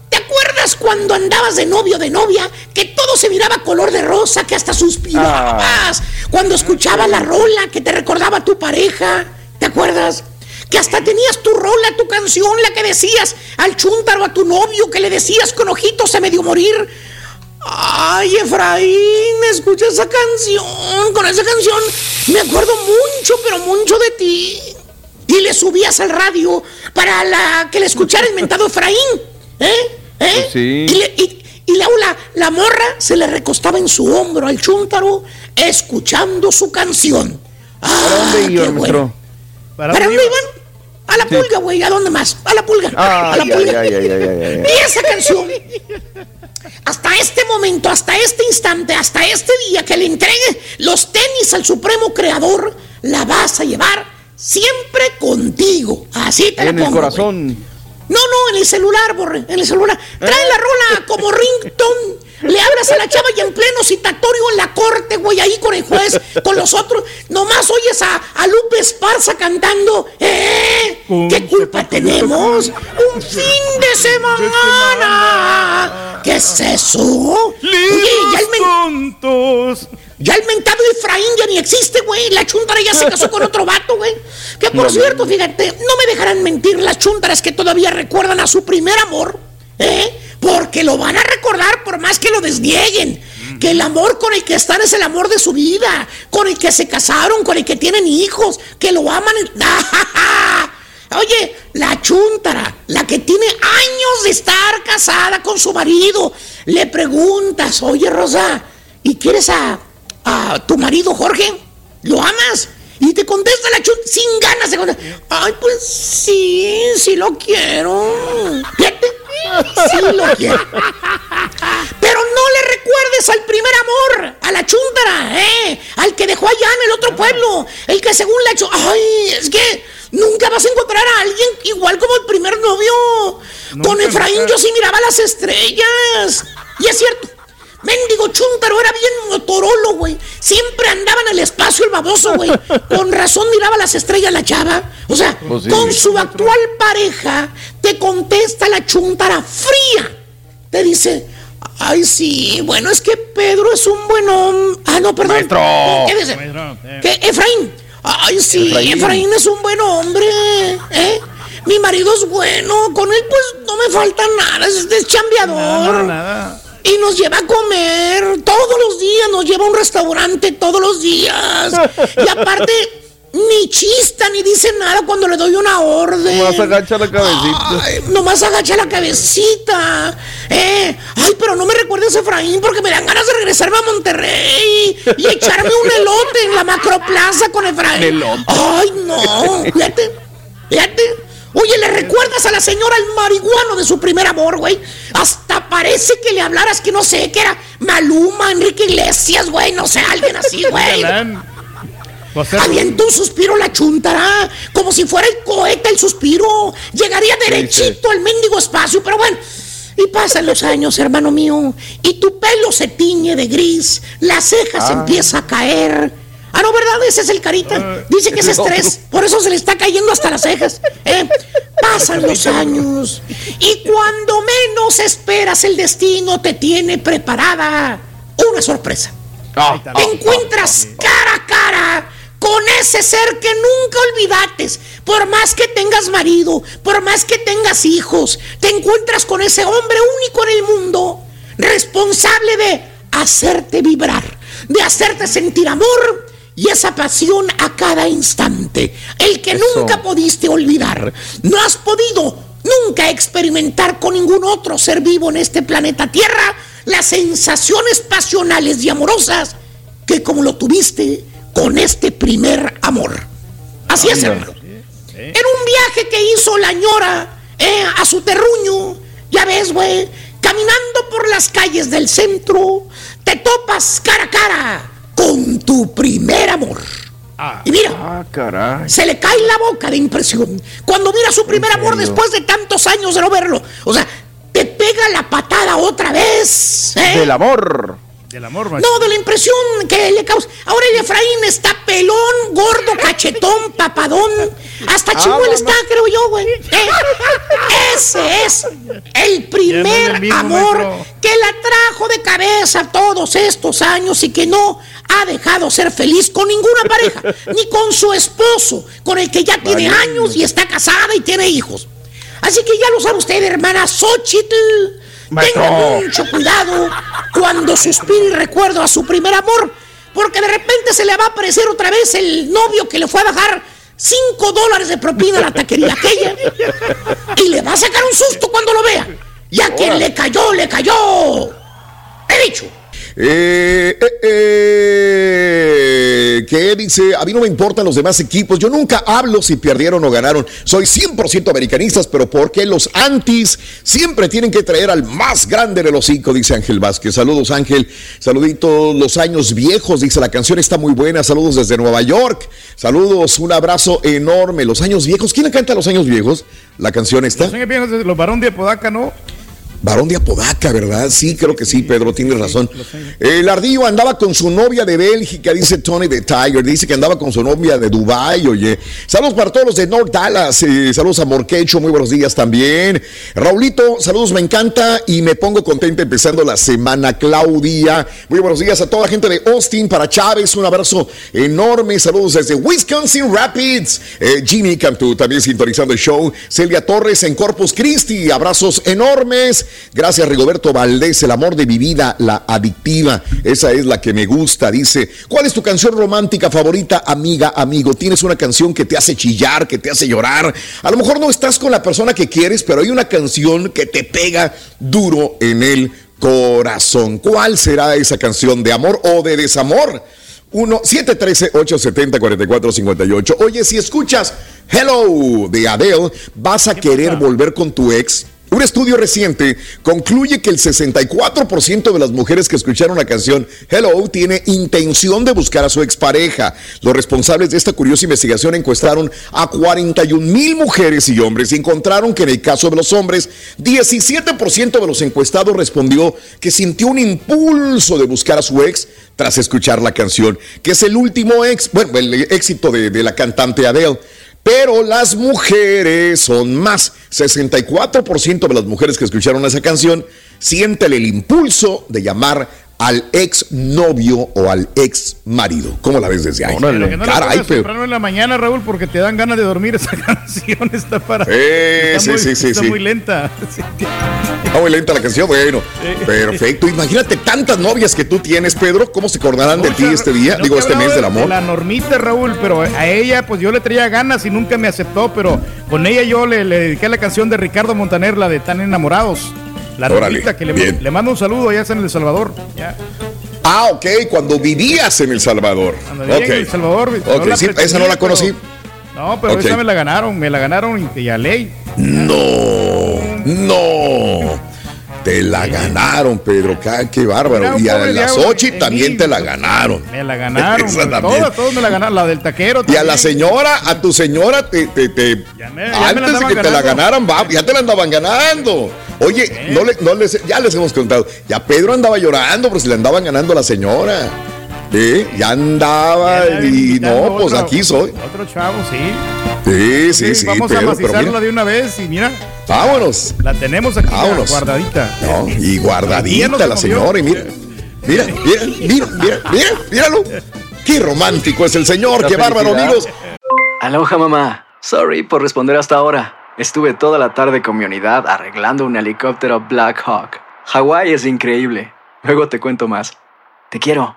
¿Te acuerdas cuando andabas de novio de novia? Que todo se miraba color de rosa, que hasta suspirabas. Cuando escuchabas la rola que te recordaba a tu pareja. ¿Te acuerdas? Que hasta tenías tu rola, tu canción, la que decías al chúntaro, a tu novio, que le decías con ojitos a medio morir. Ay, Efraín, escucha esa canción. Con esa canción me acuerdo mucho, pero mucho de ti. Y le subías al radio para la, que le escuchara el mentado Efraín. ¿Eh? ¿Eh? Pues sí. Y, le- y- y luego la, la morra se le recostaba en su hombro al chúntaro, escuchando su canción. ¿Para dónde Ah, iba, bueno. ¿Para, dónde iban? A la pulga, güey. ¿A dónde más? A la pulga. a la Ay, pulga. ay, ay, ay, ay, ay, ay. [LAUGHS] Y esa canción, hasta este momento, hasta este instante, hasta este día que le entregue los tenis al supremo creador, la vas a llevar siempre contigo. Así te la En el pongo, güey. corazón. No, no, en el celular, borre, en el celular. Trae la rola como ringtone. Le hablas a la chava y en pleno citatorio en la corte, güey, ahí con el juez, con los otros. Nomás oyes a, a Lupe Esparza cantando. ¿Eh? ¿Qué culpa tenemos? Un fin de semana. ¿Qué es eso? Oye, ya el, men- ya el mentado Efraín ya ni existe, güey. La chuntara ya se casó con otro vato, güey. Que por No, cierto, fíjate, no me dejarán mentir las chuntaras que todavía recuerdan a su primer amor, ¿eh? Porque lo van a recordar por más que lo desnieguen. Que el amor con el que están es el amor de su vida, con el que se casaron, con el que tienen hijos, que lo aman. [LAUGHS] Oye, la chuntara, la que tiene años de estar casada con su marido, le preguntas, oye Rosa, ¿y quieres a, a tu marido Jorge? ¿Lo amas? Y te contesta la chunta sin ganas de contestar. Ay, pues sí, sí lo quiero. Fíjate, sí lo quiero. Pero no le recuerdes al primer amor, a la chúntara, ¿eh? Al que dejó allá en el otro pueblo, el que según le echó. Ay, es que nunca vas a encontrar a alguien igual como el primer novio. Con Efraín nunca. yo sí miraba las estrellas. Y es cierto. Mendigo chúntaro era bien motorolo, güey. Siempre andaba en el espacio el baboso, güey. Con razón miraba las estrellas la chava. O sea, Pues sí. con su actual pareja, te contesta la chuntara fría. Te dice, Ay, sí, bueno, es que Pedro es un buen hombre. Ah, no, perdón. Maestro. ¿Qué dice? ¿Qué? Efraín. Ay, sí, Efraín. Efraín. es un buen hombre. ¿eh? Mi marido es bueno, con él pues no me falta nada, es, es chambeador. Y nos lleva a comer todos los días, nos lleva a un restaurante todos los días. [LAUGHS] Y aparte, ni chista ni dice nada cuando le doy una orden. Más agacha la cabecita. Ay, nomás agacha la cabecita. Eh, ay, pero no me recuerdes Efraín porque me dan ganas de regresarme a Monterrey y echarme un elote en la macroplaza con Efraín. Elote. Ay, no. Fíjate, fíjate. Oye, ¿le recuerdas a la señora el marihuano de su primer amor, güey? Hasta parece que le hablaras que no sé, que era Maluma, Enrique Iglesias, güey, no sé, alguien así, [LAUGHS] güey. Avienta un suspiro la chuntará, como si fuera el cohete el suspiro. Llegaría derechito al mendigo espacio, pero bueno. Y pasan los años, hermano mío, y tu pelo se tiñe de gris, la ceja se Ah. empieza a caer. Ah, no, ¿verdad? Ese es el carita. Dice que es [LAUGHS] ese estrés, por eso se le está cayendo hasta las cejas. ¿eh? Pasan los años, y cuando menos esperas, el destino te tiene preparada una sorpresa. Ah, Te encuentras cara a cara con ese ser que nunca olvidates. Por más que tengas marido, por más que tengas hijos, te encuentras con ese hombre único en el mundo, responsable de hacerte vibrar, de hacerte sentir amor y esa pasión a cada instante. El que Eso. nunca pudiste olvidar. No has podido nunca experimentar con ningún otro ser vivo en este planeta Tierra las sensaciones pasionales y amorosas que como lo tuviste con este primer amor. Así es, hermano. En un viaje que hizo la ñora eh, a su terruño, ya ves, güey, caminando por las calles del centro, te topas cara a cara con tu primer amor. Y mira, Ah, caray. se le cae la boca de impresión cuando mira su primer amor después de tantos años de no verlo. O sea, te pega la patada otra vez. ¿eh? Del amor. Del amor, No, de la impresión que le causa. Ahora el Efraín está pelón, gordo, [LAUGHS] cachetón, papadón. Hasta Ah, está, creo yo, güey. [LAUGHS] Eh, Ese es el primer mismo, amor maestro. que la trajo de cabeza todos estos años y que no ha dejado ser feliz con ninguna pareja, [LAUGHS] ni con su esposo, con el que ya tiene años y está casada y tiene hijos. Así que ya lo sabe usted, hermana Xochitl. Maestro. Tenga mucho cuidado cuando suspire y recuerdo a su primer amor, porque de repente se le va a aparecer otra vez el novio que le fue a bajar 5 dólares de propina a la taquería aquella y le va a sacar un susto cuando lo vea. Y a quien le cayó, le cayó. He dicho. Eh, eh, eh, ¿Qué dice? A mí no me importan los demás equipos. Yo nunca hablo si perdieron o ganaron. Soy 100% americanistas, pero porque los antis siempre tienen que traer al más grande de los cinco? Dice Ángel Vázquez. Saludos, Ángel. Saluditos, los años viejos. Dice la canción está muy buena. Saludos desde Nueva York. Saludos, un abrazo enorme. Los años viejos. ¿Quién le canta Los años viejos? La canción está. Los años viejos los varón de Apodaca, ¿no? Varón de Apodaca, ¿verdad? Sí, creo que sí, Pedro, tienes razón. El ardillo andaba con su novia de Bélgica, dice Tony de Tiger. Dice que andaba con su novia de Dubai, oye. Saludos para todos los de North Dallas. eh, saludos a Morquecho, muy buenos días también. Raulito, saludos, me encanta y me pongo contenta empezando la semana. Claudia, muy buenos días a toda la gente de Austin, para Chávez, un abrazo enorme. Saludos desde Wisconsin Rapids. Eh, Jimmy Cantú también sintonizando el show. Celia Torres en Corpus Christi, abrazos enormes. Gracias, Rigoberto Valdés, el amor de mi vida, la adictiva. Esa es la que me gusta. Dice, ¿cuál es tu canción romántica favorita, amiga, amigo? ¿Tienes una canción que te hace chillar, que te hace llorar? A lo mejor no estás con la persona que quieres, pero hay una canción que te pega duro en el corazón. ¿Cuál será esa canción de amor o de desamor? 1 713 870 4458 Oye, si escuchas Hello de Adele, vas a querer volver con tu ex. Un estudio reciente concluye que el 64% de las mujeres que escucharon la canción Hello tiene intención de buscar a su expareja. Los responsables de esta curiosa investigación encuestaron a 41 mil mujeres y hombres y encontraron que en el caso de los hombres, 17% de los encuestados respondió que sintió un impulso de buscar a su ex tras escuchar la canción, que es el último ex, bueno, el éxito de, de la cantante Adele. Pero las mujeres son más. 64% de las mujeres que escucharon esa canción sienten el impulso de llamar al ex novio o al ex marido. ¿Cómo la ves desde ahí? No Caray, pero- temprano en la mañana, Raúl, porque te dan ganas de dormir. Esa [LAUGHS] canción está para. Eh, está sí, muy, sí, sí, está sí. muy lenta. [LAUGHS] Sí. Está muy lenta la canción, bueno. Perfecto. Imagínate tantas novias que tú tienes, Pedro. ¿Cómo se acordarán de ti este día? No Digo, te este mes del de- amor. de la normita, Raúl, pero a ella, pues yo le traía ganas y nunca me aceptó, pero con ella yo le, le dediqué la canción de Ricardo Montaner, la de Tan Enamorados. La normita, que le, le mando un saludo, allá está en El Salvador. Ya. Ah, ok, cuando vivías en El Salvador. Cuando vivía en El Salvador. Ok, yo la sí, esa no la conocí. pero- No, pero esa me la ganaron, me la ganaron y a ley. No, no. Te la ganaron, Pedro. Qué bárbaro. Y a pobre la diablo Sochi en también te la ganaron. Me la ganaron. [LAUGHS] También. todas, todas me la ganaron. La del taquero. Y a la también. señora, a tu señora, te, te- te- ya me antes de que te la ganaran, ya te la andaban ganando. Oye, no le- no les, ya les hemos contado. Ya Pedro andaba llorando por si le andaban ganando a la señora. ¿Eh? Ya andaba Ya y no, pues aquí soy. Otro chavo, sí. Sí, sí, sí, Vamos a macizarla de una vez y mira, vámonos. la tenemos aquí ya Vámonos. guardadita. No, y no guardadita se la señora, y mira, mira, mira, mira, mira, mira, míralo. Qué romántico es el señor, La qué bárbaro, amigos. Aloha mamá. Sorry por responder hasta ahora. Estuve toda la tarde con mi unidad arreglando un helicóptero Black Hawk. Hawái es increíble. Luego te cuento más. Te quiero.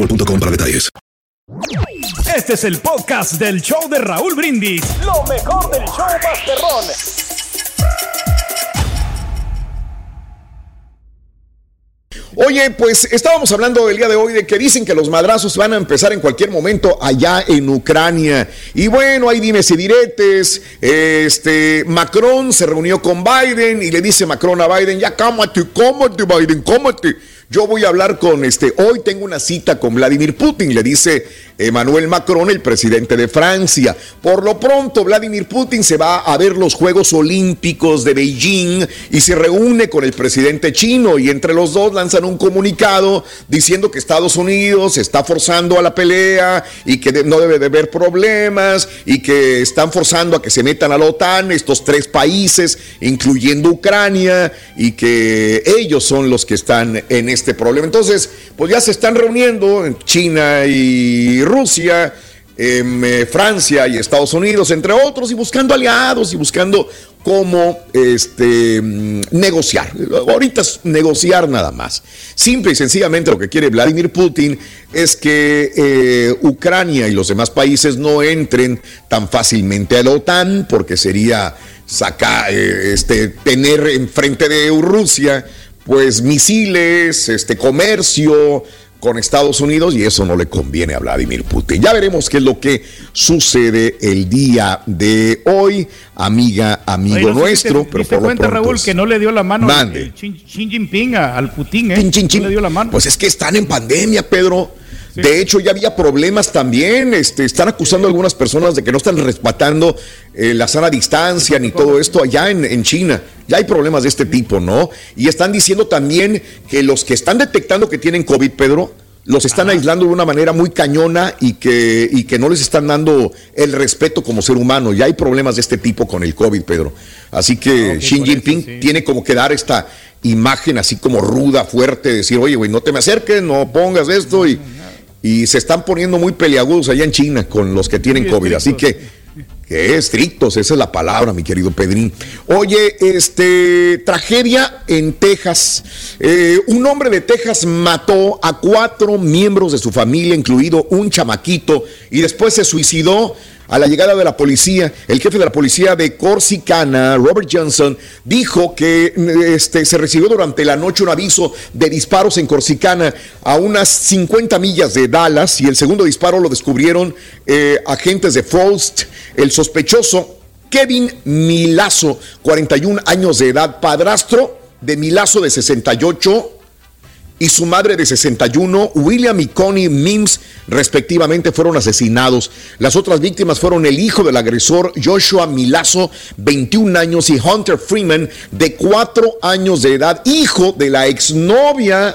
boostmobile.com para detalles. Este es el podcast del show de Raúl Brindis. Lo mejor del show Masterrón. Oye, pues estábamos hablando el día de hoy de que dicen que los madrazos van a empezar en cualquier momento allá en Ucrania. Y bueno, hay dimes y diretes. Este, Macron se reunió con Biden y le dice Macron a Biden, ya cámate, cómate, Biden, cómate. Yo voy a hablar con este, hoy tengo una cita con Vladimir Putin, le dice Emmanuel Macron, el presidente de Francia. Por lo pronto, Vladimir Putin se va a ver los Juegos Olímpicos de Beijing y se reúne con el presidente chino y entre los dos lanzan un comunicado diciendo que Estados Unidos está forzando a la pelea y que no debe de haber problemas y que están forzando a que se metan a la OTAN estos tres países, incluyendo Ucrania, y que ellos son los que están en este problema. Entonces, pues ya se están reuniendo en China y Rusia, em, eh, Francia y Estados Unidos, entre otros, y buscando aliados y buscando cómo este, mm, negociar. Ahorita es negociar nada más. Simple y sencillamente lo que quiere Vladimir Putin es que eh, Ucrania y los demás países no entren tan fácilmente a la OTAN, porque sería sacar, eh, este, tener enfrente de Rusia pues misiles, este comercio con Estados Unidos y eso no le conviene a Vladimir Putin. Ya veremos qué es lo que sucede el día de hoy, amiga, amigo Oye, no nuestro, te pero diste por lo cuenta, pronto Raúl, que no le dio la mano el Xi, Xi Jinping a- al Putin, ¿eh? Chin, chin, chin. No le dio la mano. Pues es que están en pandemia, Pedro. De hecho, ya había problemas también. Este, están acusando a algunas personas de que no están respetando eh, la sana distancia ni todo esto allá en, en China. Ya hay problemas de este tipo, ¿no? Y están diciendo también que los que están detectando que tienen COVID, Pedro, los están aislando de una manera muy cañona y que, y que no les están dando el respeto como ser humano. Ya hay problemas de este tipo con el COVID, Pedro. Así que Xi Jinping tiene como que dar esta imagen así como ruda, fuerte, decir, oye, güey, no te me acerques, no pongas esto y... y se están poniendo muy peleagudos allá en China con los que tienen Muy COVID. Así que, que estrictos, esa es la palabra, mi querido Pedrín. Oye, este, tragedia en Texas. Eh, un hombre de Texas mató a cuatro miembros de su familia, incluido un chamaquito, y después se suicidó. A la llegada de la policía, el jefe de la policía de Corsicana, Robert Johnson, dijo que este, se recibió durante la noche un aviso de disparos en Corsicana a unas 50 millas de Dallas y el segundo disparo lo descubrieron eh, agentes de Frost. El sospechoso, Kevin Milazo, 41 años de edad, padrastro de Milazo de 68 y su madre de 61, William y Connie Mims, respectivamente, fueron asesinados. Las otras víctimas fueron el hijo del agresor, Joshua Milazo, 21 años, y Hunter Freeman, de 4 años de edad, hijo de la exnovia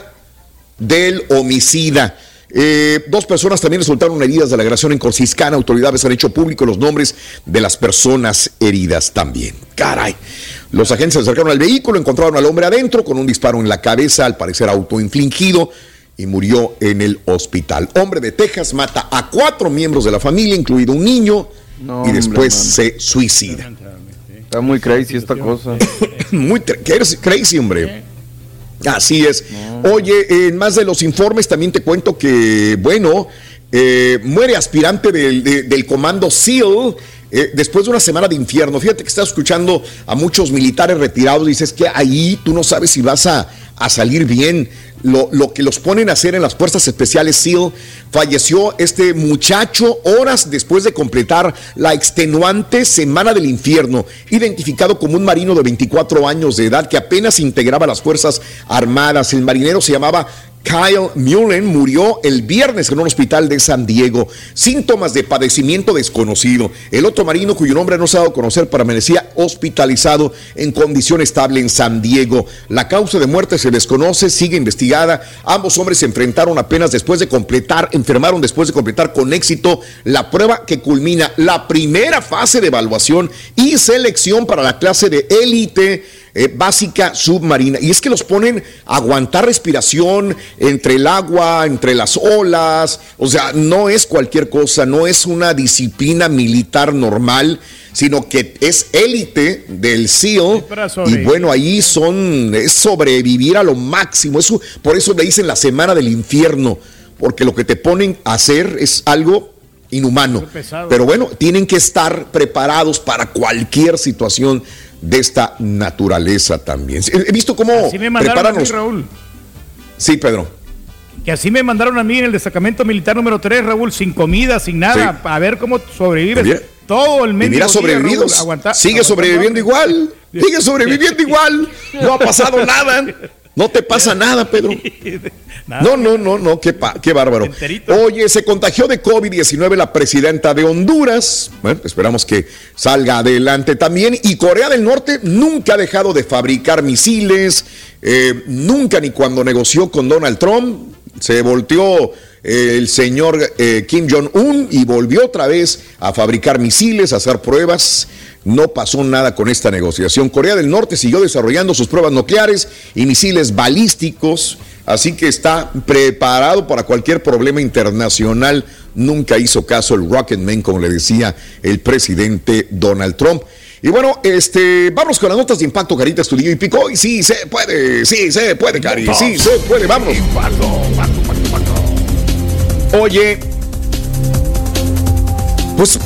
del homicida. Eh, dos personas también resultaron heridas de la agresión en Corciscana. Autoridades han hecho público los nombres de las personas heridas también. Caray. Los agentes se acercaron al vehículo, encontraron al hombre adentro con un disparo en la cabeza, al parecer autoinfligido, y murió en el hospital. Hombre de Texas mata a cuatro miembros de la familia, incluido un niño, No, y después hombre, se suicida. Está muy crazy esta cosa. [LAUGHS] Muy crazy, hombre. Así es. Oye, en más de los informes también te cuento que, bueno, eh, muere aspirante del, de- del comando SEAL. Eh, después de una semana de infierno, fíjate que estás escuchando a muchos militares retirados, dices que ahí tú no sabes si vas a, a salir bien. Lo, lo que los ponen a hacer en las fuerzas especiales SEAL, falleció este muchacho horas después de completar la extenuante semana del infierno, identificado como un marino de 24 años de edad que apenas integraba las fuerzas armadas. El marinero se llamaba Kyle Mullen murió el viernes en un hospital de San Diego. Síntomas de padecimiento desconocido. El otro marino, cuyo nombre no se ha dado a conocer, permanecía hospitalizado en condición estable en San Diego. La causa de muerte se desconoce, sigue investigada. Ambos hombres se enfrentaron apenas después de completar, enfermaron después de completar con éxito la prueba que culmina la primera fase de evaluación y selección para la clase de élite eh, básica submarina. Y es que los ponen a aguantar respiración entre el agua, entre las olas. O sea, no es cualquier cosa, no es una disciplina militar normal, sino que es élite del SEAL. y bueno, ahí son, es sobrevivir a lo máximo. Eso, por eso le dicen la semana del infierno, porque lo que te ponen a hacer es algo inhumano. Pero bueno, tienen que estar preparados para cualquier situación de esta naturaleza también. He visto cómo Así me mandaron a mí. Raúl. Sí, Pedro. Que así me mandaron a mí en el destacamento militar número 3, Raúl, sin comida, sin nada, a ver cómo sobrevives. Todo el mendigo mira, día, sobrevivido. Raúl, aguantar- Sigue sobreviviendo igual. Sigue sobreviviendo [LAUGHS] igual. No ha pasado nada. No te pasa nada, Pedro. [LAUGHS] No, no, no, no, qué, qué bárbaro. Oye, se contagió de COVID-19 la presidenta de Honduras. Bueno, esperamos que salga adelante también. Y Corea del Norte nunca ha dejado de fabricar misiles. eh, nunca ni cuando negoció con Donald Trump. Se volteó eh, el señor eh, Kim Jong-un y volvió otra vez a fabricar misiles, a hacer pruebas. No pasó nada con esta negociación. Corea del Norte siguió desarrollando sus pruebas nucleares y misiles balísticos, así que está preparado para cualquier problema internacional. Nunca hizo caso el Rocketman, como le decía el presidente Donald Trump. Y bueno, este, vamos con las notas de impacto, Carita Estudio y Pico. Y sí, se puede, sí, se puede, Cari, sí, se puede, vamos. Oye, pues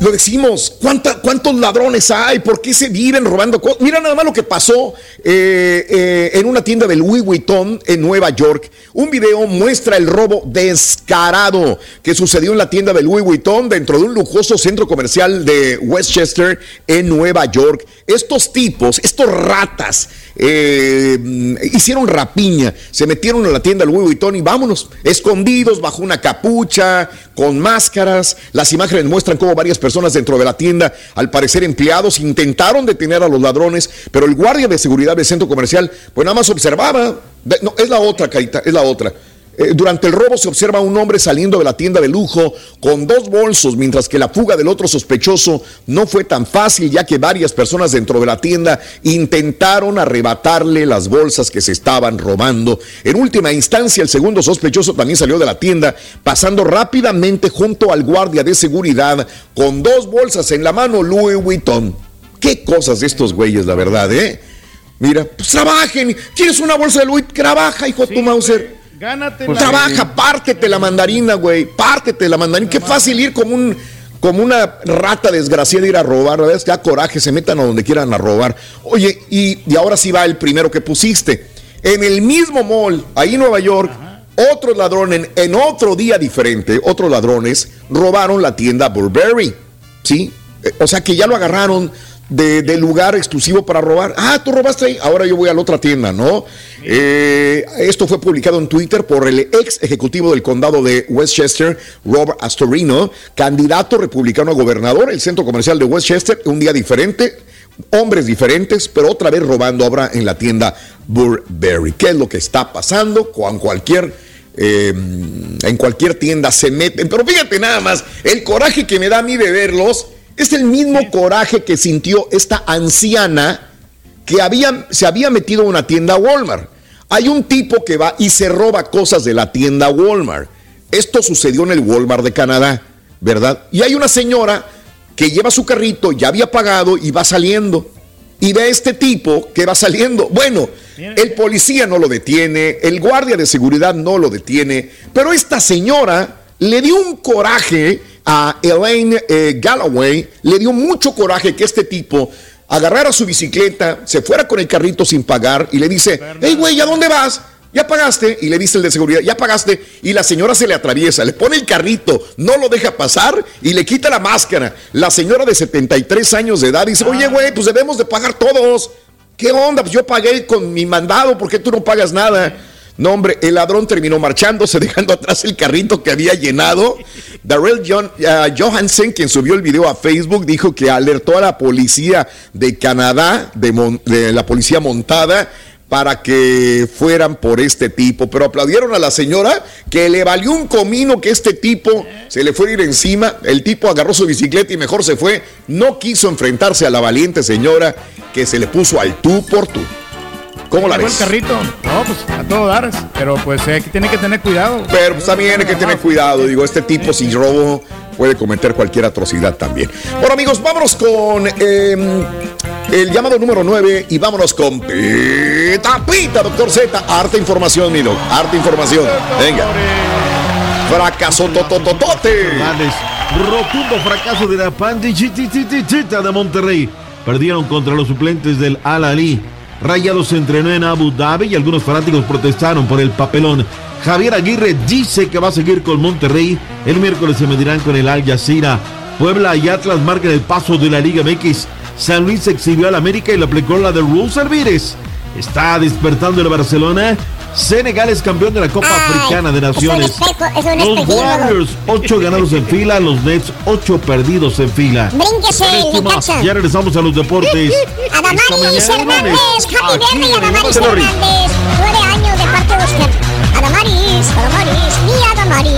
lo decimos, ¿cuánta- ¿cuántos ladrones hay? ¿Por qué se viven robando cosas? Mira nada más lo que pasó eh, eh, en una tienda del Louis Vuitton en Nueva York. Un video muestra el robo descarado que sucedió en la tienda del Louis Vuitton dentro de un lujoso centro comercial de Westchester en Nueva York. Estos tipos, estos ratas, eh, hicieron rapiña, se metieron a la tienda Louis Vuitton y vámonos, escondidos bajo una capucha, con máscaras. Las imágenes muestran cómo varias personas dentro de la tienda, al parecer empleados, intentaron detener a los ladrones, pero el guardia de seguridad del centro comercial, pues nada más observaba. No, es la otra, Carita, es la otra. Eh, durante el robo se observa a un hombre saliendo de la tienda de lujo con dos bolsos, mientras que la fuga del otro sospechoso no fue tan fácil, ya que varias personas dentro de la tienda intentaron arrebatarle las bolsas que se estaban robando. En última instancia, el segundo sospechoso también salió de la tienda, pasando rápidamente junto al guardia de seguridad con dos bolsas en la mano, Louis Vuitton. Qué cosas de estos güeyes, la verdad, ¿eh? Mira, pues trabajen. ¿Quieres una bolsa de Louis? Trabaja, hijo de tu Mauser. Gánate Pues trabaja, pártete la mandarina, güey. Pártete la mandarina. Qué fácil ir como un como una rata desgraciada ir a robar, ¿verdad? Ya coraje, se metan a donde quieran a robar. Oye, y, y ahora sí va el primero que pusiste. En el mismo mall, ahí en Nueva York, otros ladrones, en otro día diferente, otros ladrones robaron la tienda Burberry. ¿Sí? Eh, O sea que ya lo agarraron de, de lugar exclusivo para robar. Ah, tú robaste ahí, ahora yo voy a la otra tienda, ¿no? Eh, esto fue publicado en Twitter por el ex ejecutivo del condado de Westchester, Robert Astorino, candidato republicano a gobernador, el centro comercial de Westchester, un día diferente, hombres diferentes, pero otra vez robando obra en la tienda Burberry. ¿Qué es lo que está pasando con cualquier eh, en cualquier tienda se meten. Pero fíjate nada más, el coraje que me da a mí de es el mismo coraje que sintió esta anciana que había, se había metido a una tienda Walmart. Hay un tipo que va y se roba cosas de la tienda Walmart. Esto sucedió en el Walmart de Canadá, ¿verdad? Y hay una señora que lleva su carrito, ya había pagado y va saliendo. Y ve a este tipo que va saliendo. Bueno, el policía no lo detiene, el guardia de seguridad no lo detiene, pero esta señora le dio un coraje a Elaine eh, Galloway, le dio mucho coraje que este tipo agarrara su bicicleta, se fuera con el carrito sin pagar y le dice, hey güey, ¿a dónde vas? ¿Ya pagaste? Y le dice el de seguridad, ¿ya pagaste? Y la señora se le atraviesa, le pone el carrito, no lo deja pasar y le quita la máscara. La señora de 73 años de edad dice, oye, güey, pues debemos de pagar todos. ¿Qué onda? Pues yo pagué con mi mandado, ¿por qué tú no pagas nada? No, hombre, el ladrón terminó marchándose, [LAUGHS] dejando atrás el carrito que había llenado. Darrell John, uh, Johansen, quien subió el video a Facebook, dijo que alertó a la policía de Canadá, de la policía montada, para que fueran por este tipo. Pero aplaudieron a la señora que le valió un comino que este tipo se le fue a ir encima. El tipo agarró su bicicleta y mejor se fue. No quiso enfrentarse a la valiente señora que se le puso al tú por tú. ¿Cómo la ves? el carrito. No, pues a todo dar. Pero pues eh, tiene que tener cuidado. Pero pues, también hay que tener cuidado. Digo, este tipo si robo puede cometer cualquier atrocidad también. Bueno amigos, vámonos con eh, el llamado número 9 y vámonos con Pita Pita, doctor Z. Harta información, mi doc. Harta información. Venga. Fracaso totototote. Rotundo fracaso de la pandillita de Monterrey. Perdieron contra los suplentes del Al Ali. Rayados se entrenó en Abu Dhabi y algunos fanáticos protestaron por el papelón. Javier Aguirre dice que va a seguir con Monterrey. El miércoles se medirán con el Al Jazeera. Puebla y Atlas marcan el paso de la Liga MX. San Luis exhibió al América y le aplicó la de Rules Alvírez. Está despertando el Barcelona. Senegal es campeón de la Copa Africana de Naciones. espejo- es un Los espejismo, Warriors, 8 ganados en fila. Los Nets, 8 perdidos en fila. Brínquese. Necaxa. Ya regresamos a los deportes. [LAUGHS] Hernández, lunes, Happy Verde y Monterrey. Hernández. Nueve años de parte de Oscar. Adamaris, Adamaris, mi Adamaris.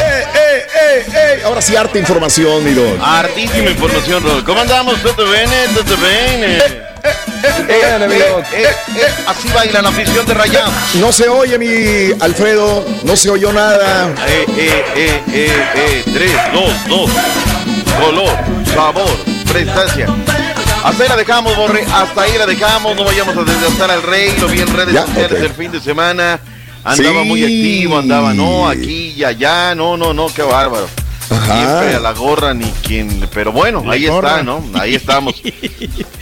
¡Eh, eh, eh, eh! Ahora sí, harta información, mi doc. Hartísima información, Rol. ¿Cómo andamos? ¿Todo bien? ¿Todo bien? Eh, Así baila la afición de Rayados. No se oye, mi Alfredo. No se oyó nada. Eh, eh, eh, eh, eh. 3, 2, 2. Color, sabor, prestancia. Hasta ahí la dejamos, Borre. Hasta ahí la dejamos. No vayamos a desgastar al rey. Lo vi en redes Ya, sociales el fin de semana. Andaba Sí. muy activo, andaba, no, aquí y allá. No, no, no, qué bárbaro. Siempre a la gorra ni quien. Pero bueno, La ahí gorra. está, ¿no? Ahí estamos. [LAUGHS]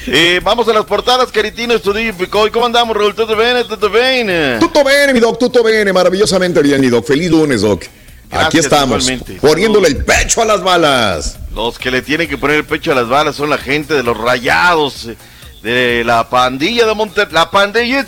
Eh, vamos a las portadas, Caritino, Estudio y Picoy. ¿Cómo andamos, Raúl? ¿Todo bien? ¿Todo bien? Tutto bene, mi doc, tutto bene, maravillosamente bien, mi doc. Feliz lunes, doc. Aquí estamos, igualmente. poniéndole el pecho a las balas. Los que le tienen que poner el pecho a las balas son la gente de los rayados, de la pandilla de Monterrey. La pandilla.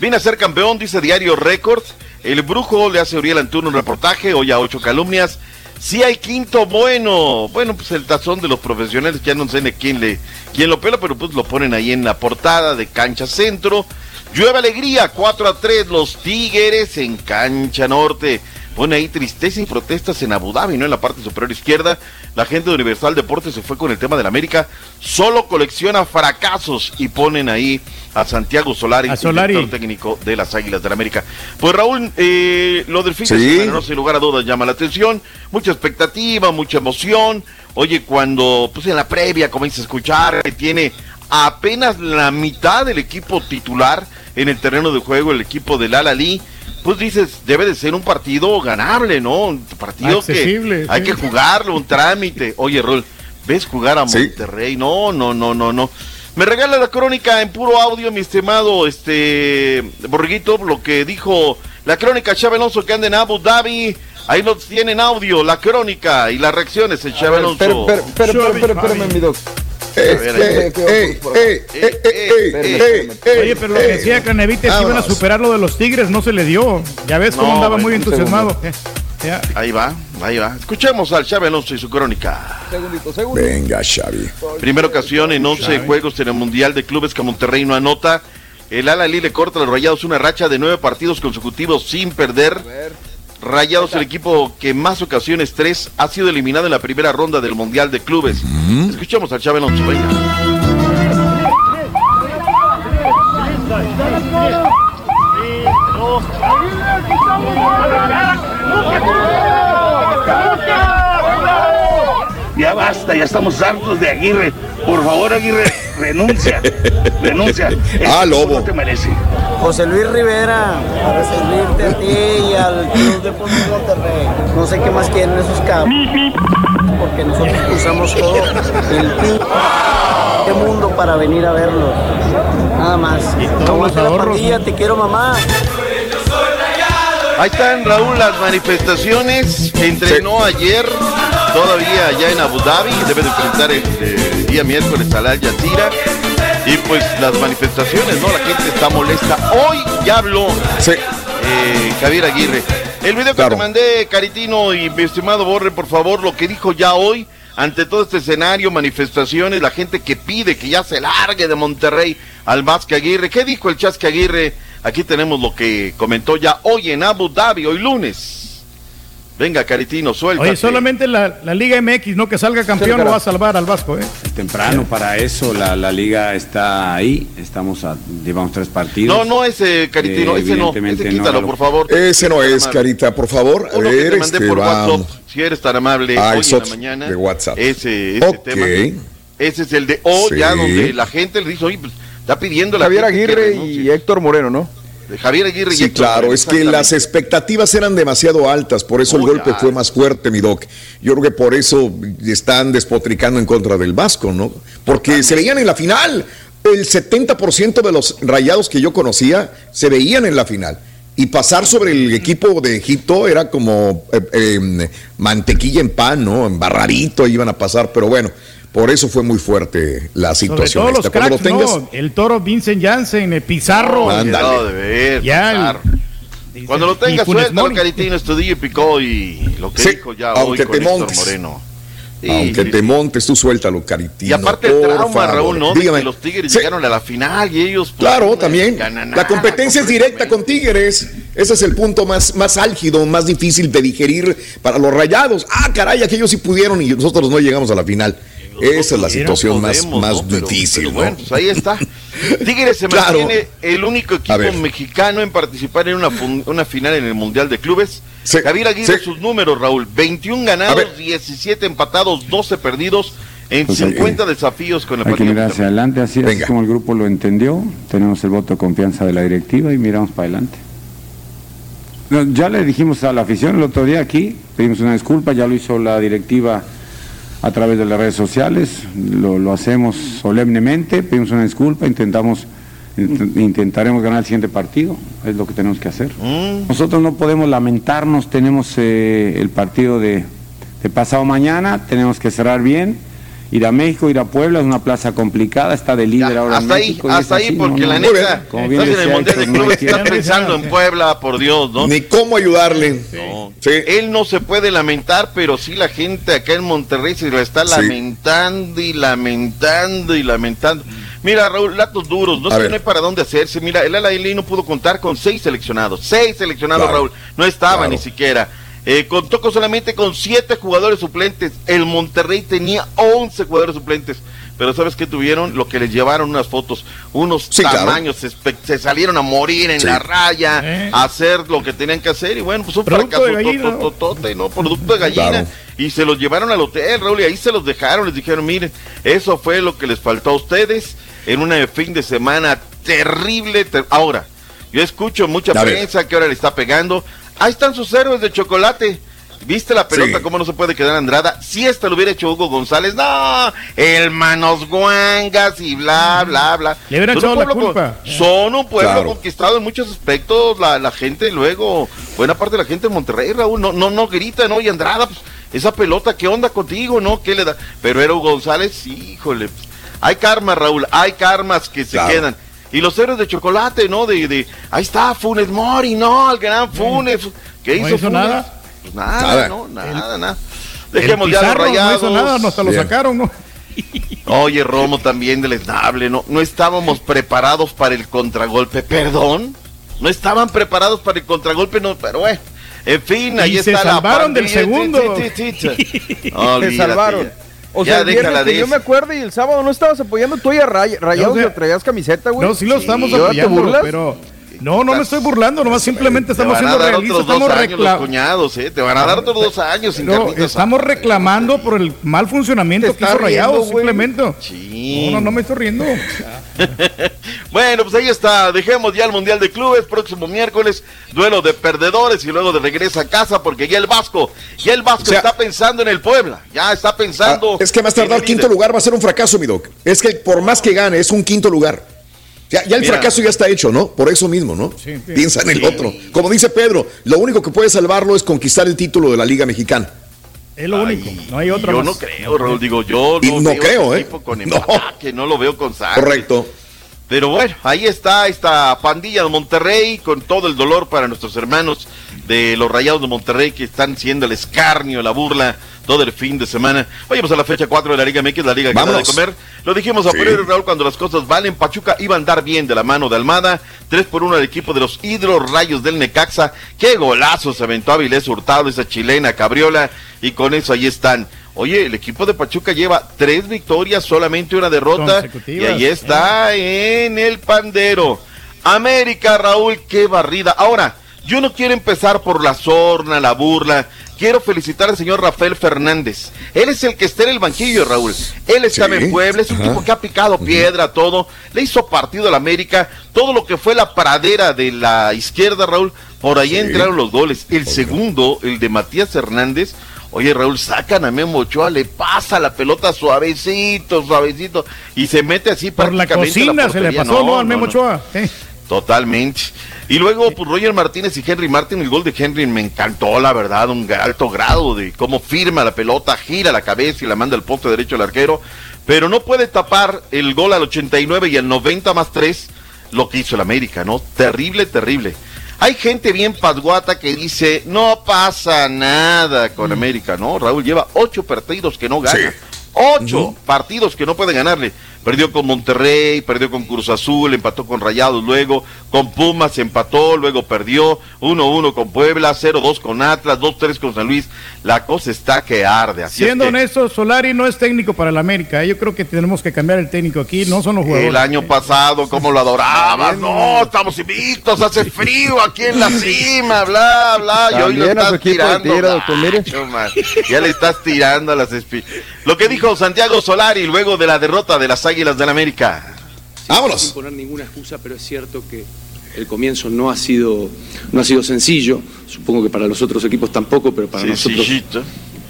Vine a ser campeón, dice Diario Records. El brujo le hace Uriel Antuna un reportaje, hoy a ocho calumnias. Si hay quinto bueno. Bueno, pues el tazón de los profesionales, ya no sé quién le quién lo pela, pero pues lo ponen ahí en la portada de Cancha Centro. Llueve alegría, 4 a 3, los Tigres en cancha norte. Pone ahí tristeza y protestas en Abu Dhabi, ¿no? En la parte superior izquierda. La gente de Universal Deportes se fue con el tema del América. Solo colecciona fracasos y ponen ahí a Santiago Solari, A Solari. director técnico de las Águilas del América. Pues Raúl, eh, lo del fin de semana, no sin lugar a dudas, llama la atención. Mucha expectativa, mucha emoción. Oye, cuando pues en la previa comienza a escuchar que tiene apenas la mitad del equipo titular en el terreno de juego, el equipo del Al-Ali, pues dices, debe de ser un partido ganable, ¿no? Un partido Accesible, que hay sí. que jugarlo, un trámite. Oye, Rol, ¿ves jugar a Monterrey? No, no, no, no, no. Me regala la crónica en puro audio, mi estimado este Borriguito, lo que dijo la crónica Chávez Alonso que anda en Abu Dhabi. Ahí nos tienen audio, la crónica y las reacciones en Chávez Alonso. Pero, pero, pero, pero, pero, espérame, mi doc. Oye, pero lo que decía Canevite es que iban a superar lo de los Tigres, no se le dio. Ya ves cómo No, andaba muy entusiasmado. Eh. Ahí va, ahí va. Escuchemos al Chávez Alonso y su crónica. Segundito, segundito. Venga, Xavi. Primera ocasión en 11 juegos en el Mundial de Clubes que Monterrey no anota. El Al-Ali le corta a los Rayados una racha de nueve partidos consecutivos sin perder. Rayados, el equipo que más ocasiones, tres, ha sido eliminado en la primera ronda del Mundial de Clubes. Escuchemos al Chávez Alonso, venga. Ya basta, ya estamos hartos de Aguirre. Por favor, Aguirre, renuncia. renuncia. [LAUGHS] Ah, Esto Lobo. No te merece. José Luis Rivera, para servirte a ti y al Club de Monterrey. No sé qué más quieren esos cabros. Porque nosotros cruzamos todo el p mundo para venir a verlos. Nada más. Aguanta la pandilla, te quiero mamá. Ahí están, Raúl, las manifestaciones. Entrenó ayer, todavía allá en Abu Dhabi. Debe de enfrentar el, día miércoles al Al Jazeera. Y pues las manifestaciones, ¿no? La gente está molesta. Hoy ya habló eh, Javier Aguirre. El video que Claro. te mandé, Caritino y mi estimado Borre, por favor, lo que dijo ya hoy, ante todo este escenario, manifestaciones, la gente que pide que ya se largue de Monterrey al Vasque Aguirre. ¿Qué dijo el Chasque Aguirre? Aquí tenemos lo que comentó ya hoy en Abu Dhabi, hoy lunes. Venga, Caritino, suelta. Oye, solamente la, la Liga MX, no que salga campeón, lo va a salvar al Vasco, ¿eh? temprano para eso, la, la liga está ahí, estamos a, llevamos tres partidos. No, no ese, Caritino, Eh, ese no, evidentemente ese no quítalo, lo- por favor. Ese no es, Carita, por favor. A Uno que ver, te mandé este, por vamos. WhatsApp, si eres tan amable, Ah, hoy en la mañana. de WhatsApp. Ese, ese Ok. tema. Ese es el de hoy, ya Sí. donde la gente le dice, oye, pues está pidiendo la Javier gente que Aguirre renuncie". y Héctor Moreno, ¿no? De Javier Aguirre Sí, claro, es que las expectativas eran demasiado altas, por eso el golpe fue más fuerte, mi doc. Yo creo que por eso están despotricando en contra del Vasco, ¿no? Porque se veían en la final. El 70% de los rayados que yo conocía se veían en la final. Y pasar sobre el equipo de Egipto era como eh, eh, mantequilla en pan, ¿no? Embarradito iban a pasar, pero bueno, por eso fue muy fuerte la Sobre situación. todo los esta. Cuando cracks, lo tengas, ¿no? El toro Vincent Janssen, el Pizarro. De ver, Ya, Pizarro. Cuando lo tengas, suéltalo. Caritino, estudio y picó y lo que Sí, dijo ya aunque hoy con te Héctor montes. Moreno. Sí, aunque sí, te montes, tú suéltalo, Caritino. Y aparte el por trauma, favor. Raúl, ¿no? De Dígame. que los Tigres Sí. llegaron a la final y ellos... pues, Claro, no también. ganan La competencia es directa con Tigres. Ese es el punto más, más álgido, más difícil de digerir para los rayados. Ah, caray, aquellos sí pudieron y nosotros no llegamos a la final. Esa es la situación más, podemos, más ¿no? Pero- difícil, pero ¿no? bueno, pues ahí está. Tigres se [LAUGHS] Claro. mantiene el único equipo mexicano en participar en una, fun- una final en el Mundial de Clubes. Javier Aguirre, sí. sus números, Raúl. 21 ganados, 17 empatados, 12 perdidos en Pues hay que- 50 desafíos con el Hay que partido. mirar hacia adelante, así es como el grupo lo entendió. Tenemos el voto de confianza de la directiva y miramos para adelante. No, ya le dijimos a la afición el otro día aquí, pedimos una disculpa, ya lo hizo la directiva a través de las redes sociales, lo, lo hacemos solemnemente, pedimos una disculpa, intentamos int- intentaremos ganar el siguiente partido, es lo que tenemos que hacer. Mm. Nosotros no podemos lamentarnos, tenemos eh, el partido de, de pasado mañana, tenemos que cerrar bien. Ir a México, ir a Puebla, es una plaza complicada, está de líder ahora en Hasta ahí, México. hasta ahí, así, porque no, la no, neta, como bien estás en el Mundial de Clubes, estás pensando en Puebla, por Dios, ¿no? Ni cómo ayudarle. No. Él no se puede lamentar, pero sí la gente acá en Monterrey se lo está Sí. lamentando y lamentando y lamentando. Mira, Raúl, datos duros, no A sé ver. no hay para dónde hacerse. Mira, el Alain no pudo contar con seis seleccionados. Seis seleccionados, Claro. Raúl. No estaba Claro. ni siquiera. Eh, contó con solamente con siete jugadores suplentes. El Monterrey tenía 11 jugadores suplentes. Pero ¿sabes qué tuvieron? Lo que les llevaron unas fotos, unos Sí, tamaños, se salieron a morir en Sí. la raya, Eh. a hacer lo que tenían que hacer. Y bueno, pues un Producto fracaso de gallina, ¿no? tototote, ¿no? Producto de gallina. Claro. Y se los llevaron al hotel, Raúl, y ahí se los dejaron. Les dijeron, miren, eso fue lo que les faltó a ustedes en una fin de semana terrible. ter- Ahora, yo escucho mucha A ver. prensa que ahora le está pegando. Ahí están sus héroes de chocolate. ¿Viste la pelota? Sí. ¿Cómo no se puede quedar Andrada? Si esta lo hubiera hecho Hugo González, no, el manos guangas y bla, bla, bla. Le hubieran echado la culpa. con- Son un pueblo Claro. conquistado en muchos aspectos. La, la gente luego, buena parte de la gente de Monterrey, Raúl, no, no, no grita, ¿no? Y Andrada, pues, esa pelota, ¿qué onda contigo, no? ¿Qué le da? Pero era Hugo González, híjole. pues, Hay karma, Raúl, hay karmas que se Claro. quedan. Y los héroes de chocolate, ¿no? De, de, ahí está, Funes Mori, no, el gran Funes. ¿Qué No hizo, hizo Funes? nada. Pues nada, Nada. no, nada, nada. El Dejemos ya los rayados. No hizo nada, no, hasta lo Bien. sacaron, ¿no? [LAUGHS] Oye, Romo también del esnable, ¿no? No estábamos preparados para el contragolpe, perdón. No estaban preparados para el contragolpe, no, pero bueno. En fin, ahí Y se está la salvaron del segundo. [LAUGHS] Se Olvídate salvaron. O Ya sea, el viernes déjala que yo me acuerdo y el sábado no estabas apoyando tú y a Ray- Rayados No, o sea, traías camiseta, güey. No, sí lo estamos ¿Y ahora te apoyando, burlas? pero... No, no me estoy burlando, nomás simplemente Te estamos van a siendo dar realistas, otros dos estamos años los reclamando. cuñados, ¿eh? Te van a dar otros dos años sin No, estamos reclamando por el mal funcionamiento que hizo Rayados, simplemente. Sí. No, no, no me estoy riendo. [LAUGHS] Bueno, pues ahí está. Dejemos ya el Mundial de Clubes. Próximo miércoles, duelo de perdedores y luego de regresa a casa porque ya el Vasco, ya el Vasco O sea- está pensando en el Puebla. Ya está pensando. Ah, es que más tardar el quinto lugar va a ser un fracaso, mi doc. Es que por más que gane, es un quinto lugar. Ya, ya el Mira. fracaso ya está hecho, ¿no? Por eso mismo, ¿no? Sí, sí. Piensa en el Sí. otro. Como dice Pedro, lo único que puede salvarlo es conquistar el título de la Liga Mexicana. Es lo único, no hay otra Yo más. no creo, Raúl. Digo, yo no veo creo, ese ¿eh? equipo Con No. empaque, no lo veo con sangre. Correcto. Pero bueno, ahí está esta pandilla de Monterrey con todo el dolor para nuestros hermanos de los Rayados de Monterrey que están siendo el escarnio, la burla todo el fin de semana. Vayamos a la fecha 4 de la Liga MX, la Liga que da de comer. Lo dijimos a Sí. priori, Raúl, cuando las cosas valen. Pachuca iba a andar bien de la mano de Almada. 3 por 1 al equipo de los Hidros Rayos del Necaxa. Qué golazo se aventó Avilés Hurtado, esa chilena cabriola. Y con eso ahí están. Oye, el equipo de Pachuca lleva tres victorias, solamente una derrota. Y ahí está en el pandero. América, Raúl, qué barrida. Ahora, yo no quiero empezar por la sorna, la burla. Quiero felicitar al señor Rafael Fernández. Él es el que está en el banquillo, Raúl. Él estaba Sí, en Puebla, es un ajá. tipo que ha picado piedra, todo. Le hizo partido al América. Todo lo que fue la pradera de la izquierda, Raúl. Por ahí Sí. entraron los goles. El segundo, el de Matías Hernández. Oye, Raúl, sacan a Memo Ochoa, le pasa la pelota suavecito, suavecito, y se mete así Por la prácticamente a cocina se le pasó, ¿no? Al Memo Ochoa. Eh. Totalmente. Y luego, pues Roger Martínez y Henry Martin, el gol de Henry me encantó, la verdad, un alto grado de cómo firma la pelota, gira la cabeza y la manda al poste derecho al arquero, pero no puede tapar el gol al 89 y al 90 más 3 lo que hizo el América, ¿no? Terrible, terrible. Hay gente bien pasguata que dice, no pasa nada con América, ¿no? Raúl lleva ocho partidos que no gana. Sí. Ocho partidos que no puede ganarle. Perdió con Monterrey, perdió con Cruz Azul, empató con Rayados luego, con Pumas empató, luego perdió, 1-1 con Puebla, 0-2 con Atlas, 2-3 con San Luis. La cosa está que arde. Así Siendo es que honesto, Solari no es técnico para el América. ¿eh? Yo creo que tenemos que cambiar el técnico aquí. No son los jugadores. el año pasado, cómo lo adorabas, no, estamos invictos, hace frío aquí en la cima, bla, bla, y hoy su estás le tirando. Ya le estás tirando a las espi- Lo que dijo Santiago Solari luego de la derrota de las Águilas del América. Vámonos. Sin poner ninguna excusa, pero es cierto que el comienzo no ha sido, no ha sido sencillo. Supongo que para los otros equipos tampoco, pero para nosotros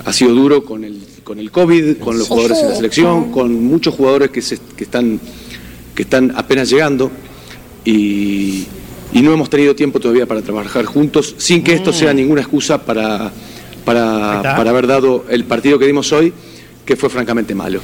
ha sido duro con el, con el COVID, con los jugadores en la selección, con muchos jugadores que, se, que, están, que están apenas llegando y, y no hemos tenido tiempo todavía para trabajar juntos, sin que esto sea ninguna excusa para, para, para haber dado el partido que dimos hoy, que fue francamente malo.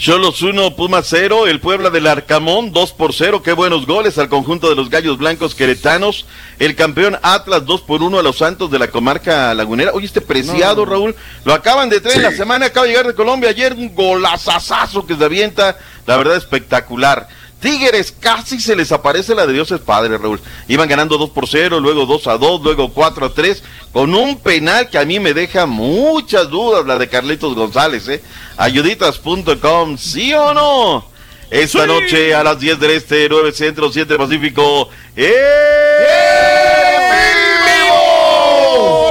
Cholos 1, Puma 0, el Puebla del Arcamón 2 por 0, qué buenos goles al conjunto de los Gallos Blancos Queretanos, el campeón Atlas 2 por 1 a los Santos de la comarca lagunera. Oye, este preciado, No. Raúl, lo acaban de traer Sí. la semana, acaba de llegar de Colombia ayer, un golazazazo que se avienta, la verdad espectacular. Tigres casi se les aparece la de Dios es Padre, Raúl. Iban ganando 2 por 0, luego 2 a 2, luego 4 a 3, con un penal que a mí me deja muchas dudas, la de Carlitos González, ¿eh? Ayuditas.com, ¿sí o no? Esta noche a las 10 del Este, 9 Centro, 7 Pacífico.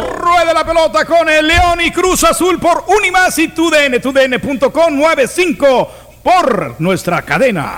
Rueda la pelota con el León y Cruz Azul por Unimas y TUDN, TUDN.com 95 por nuestra cadena.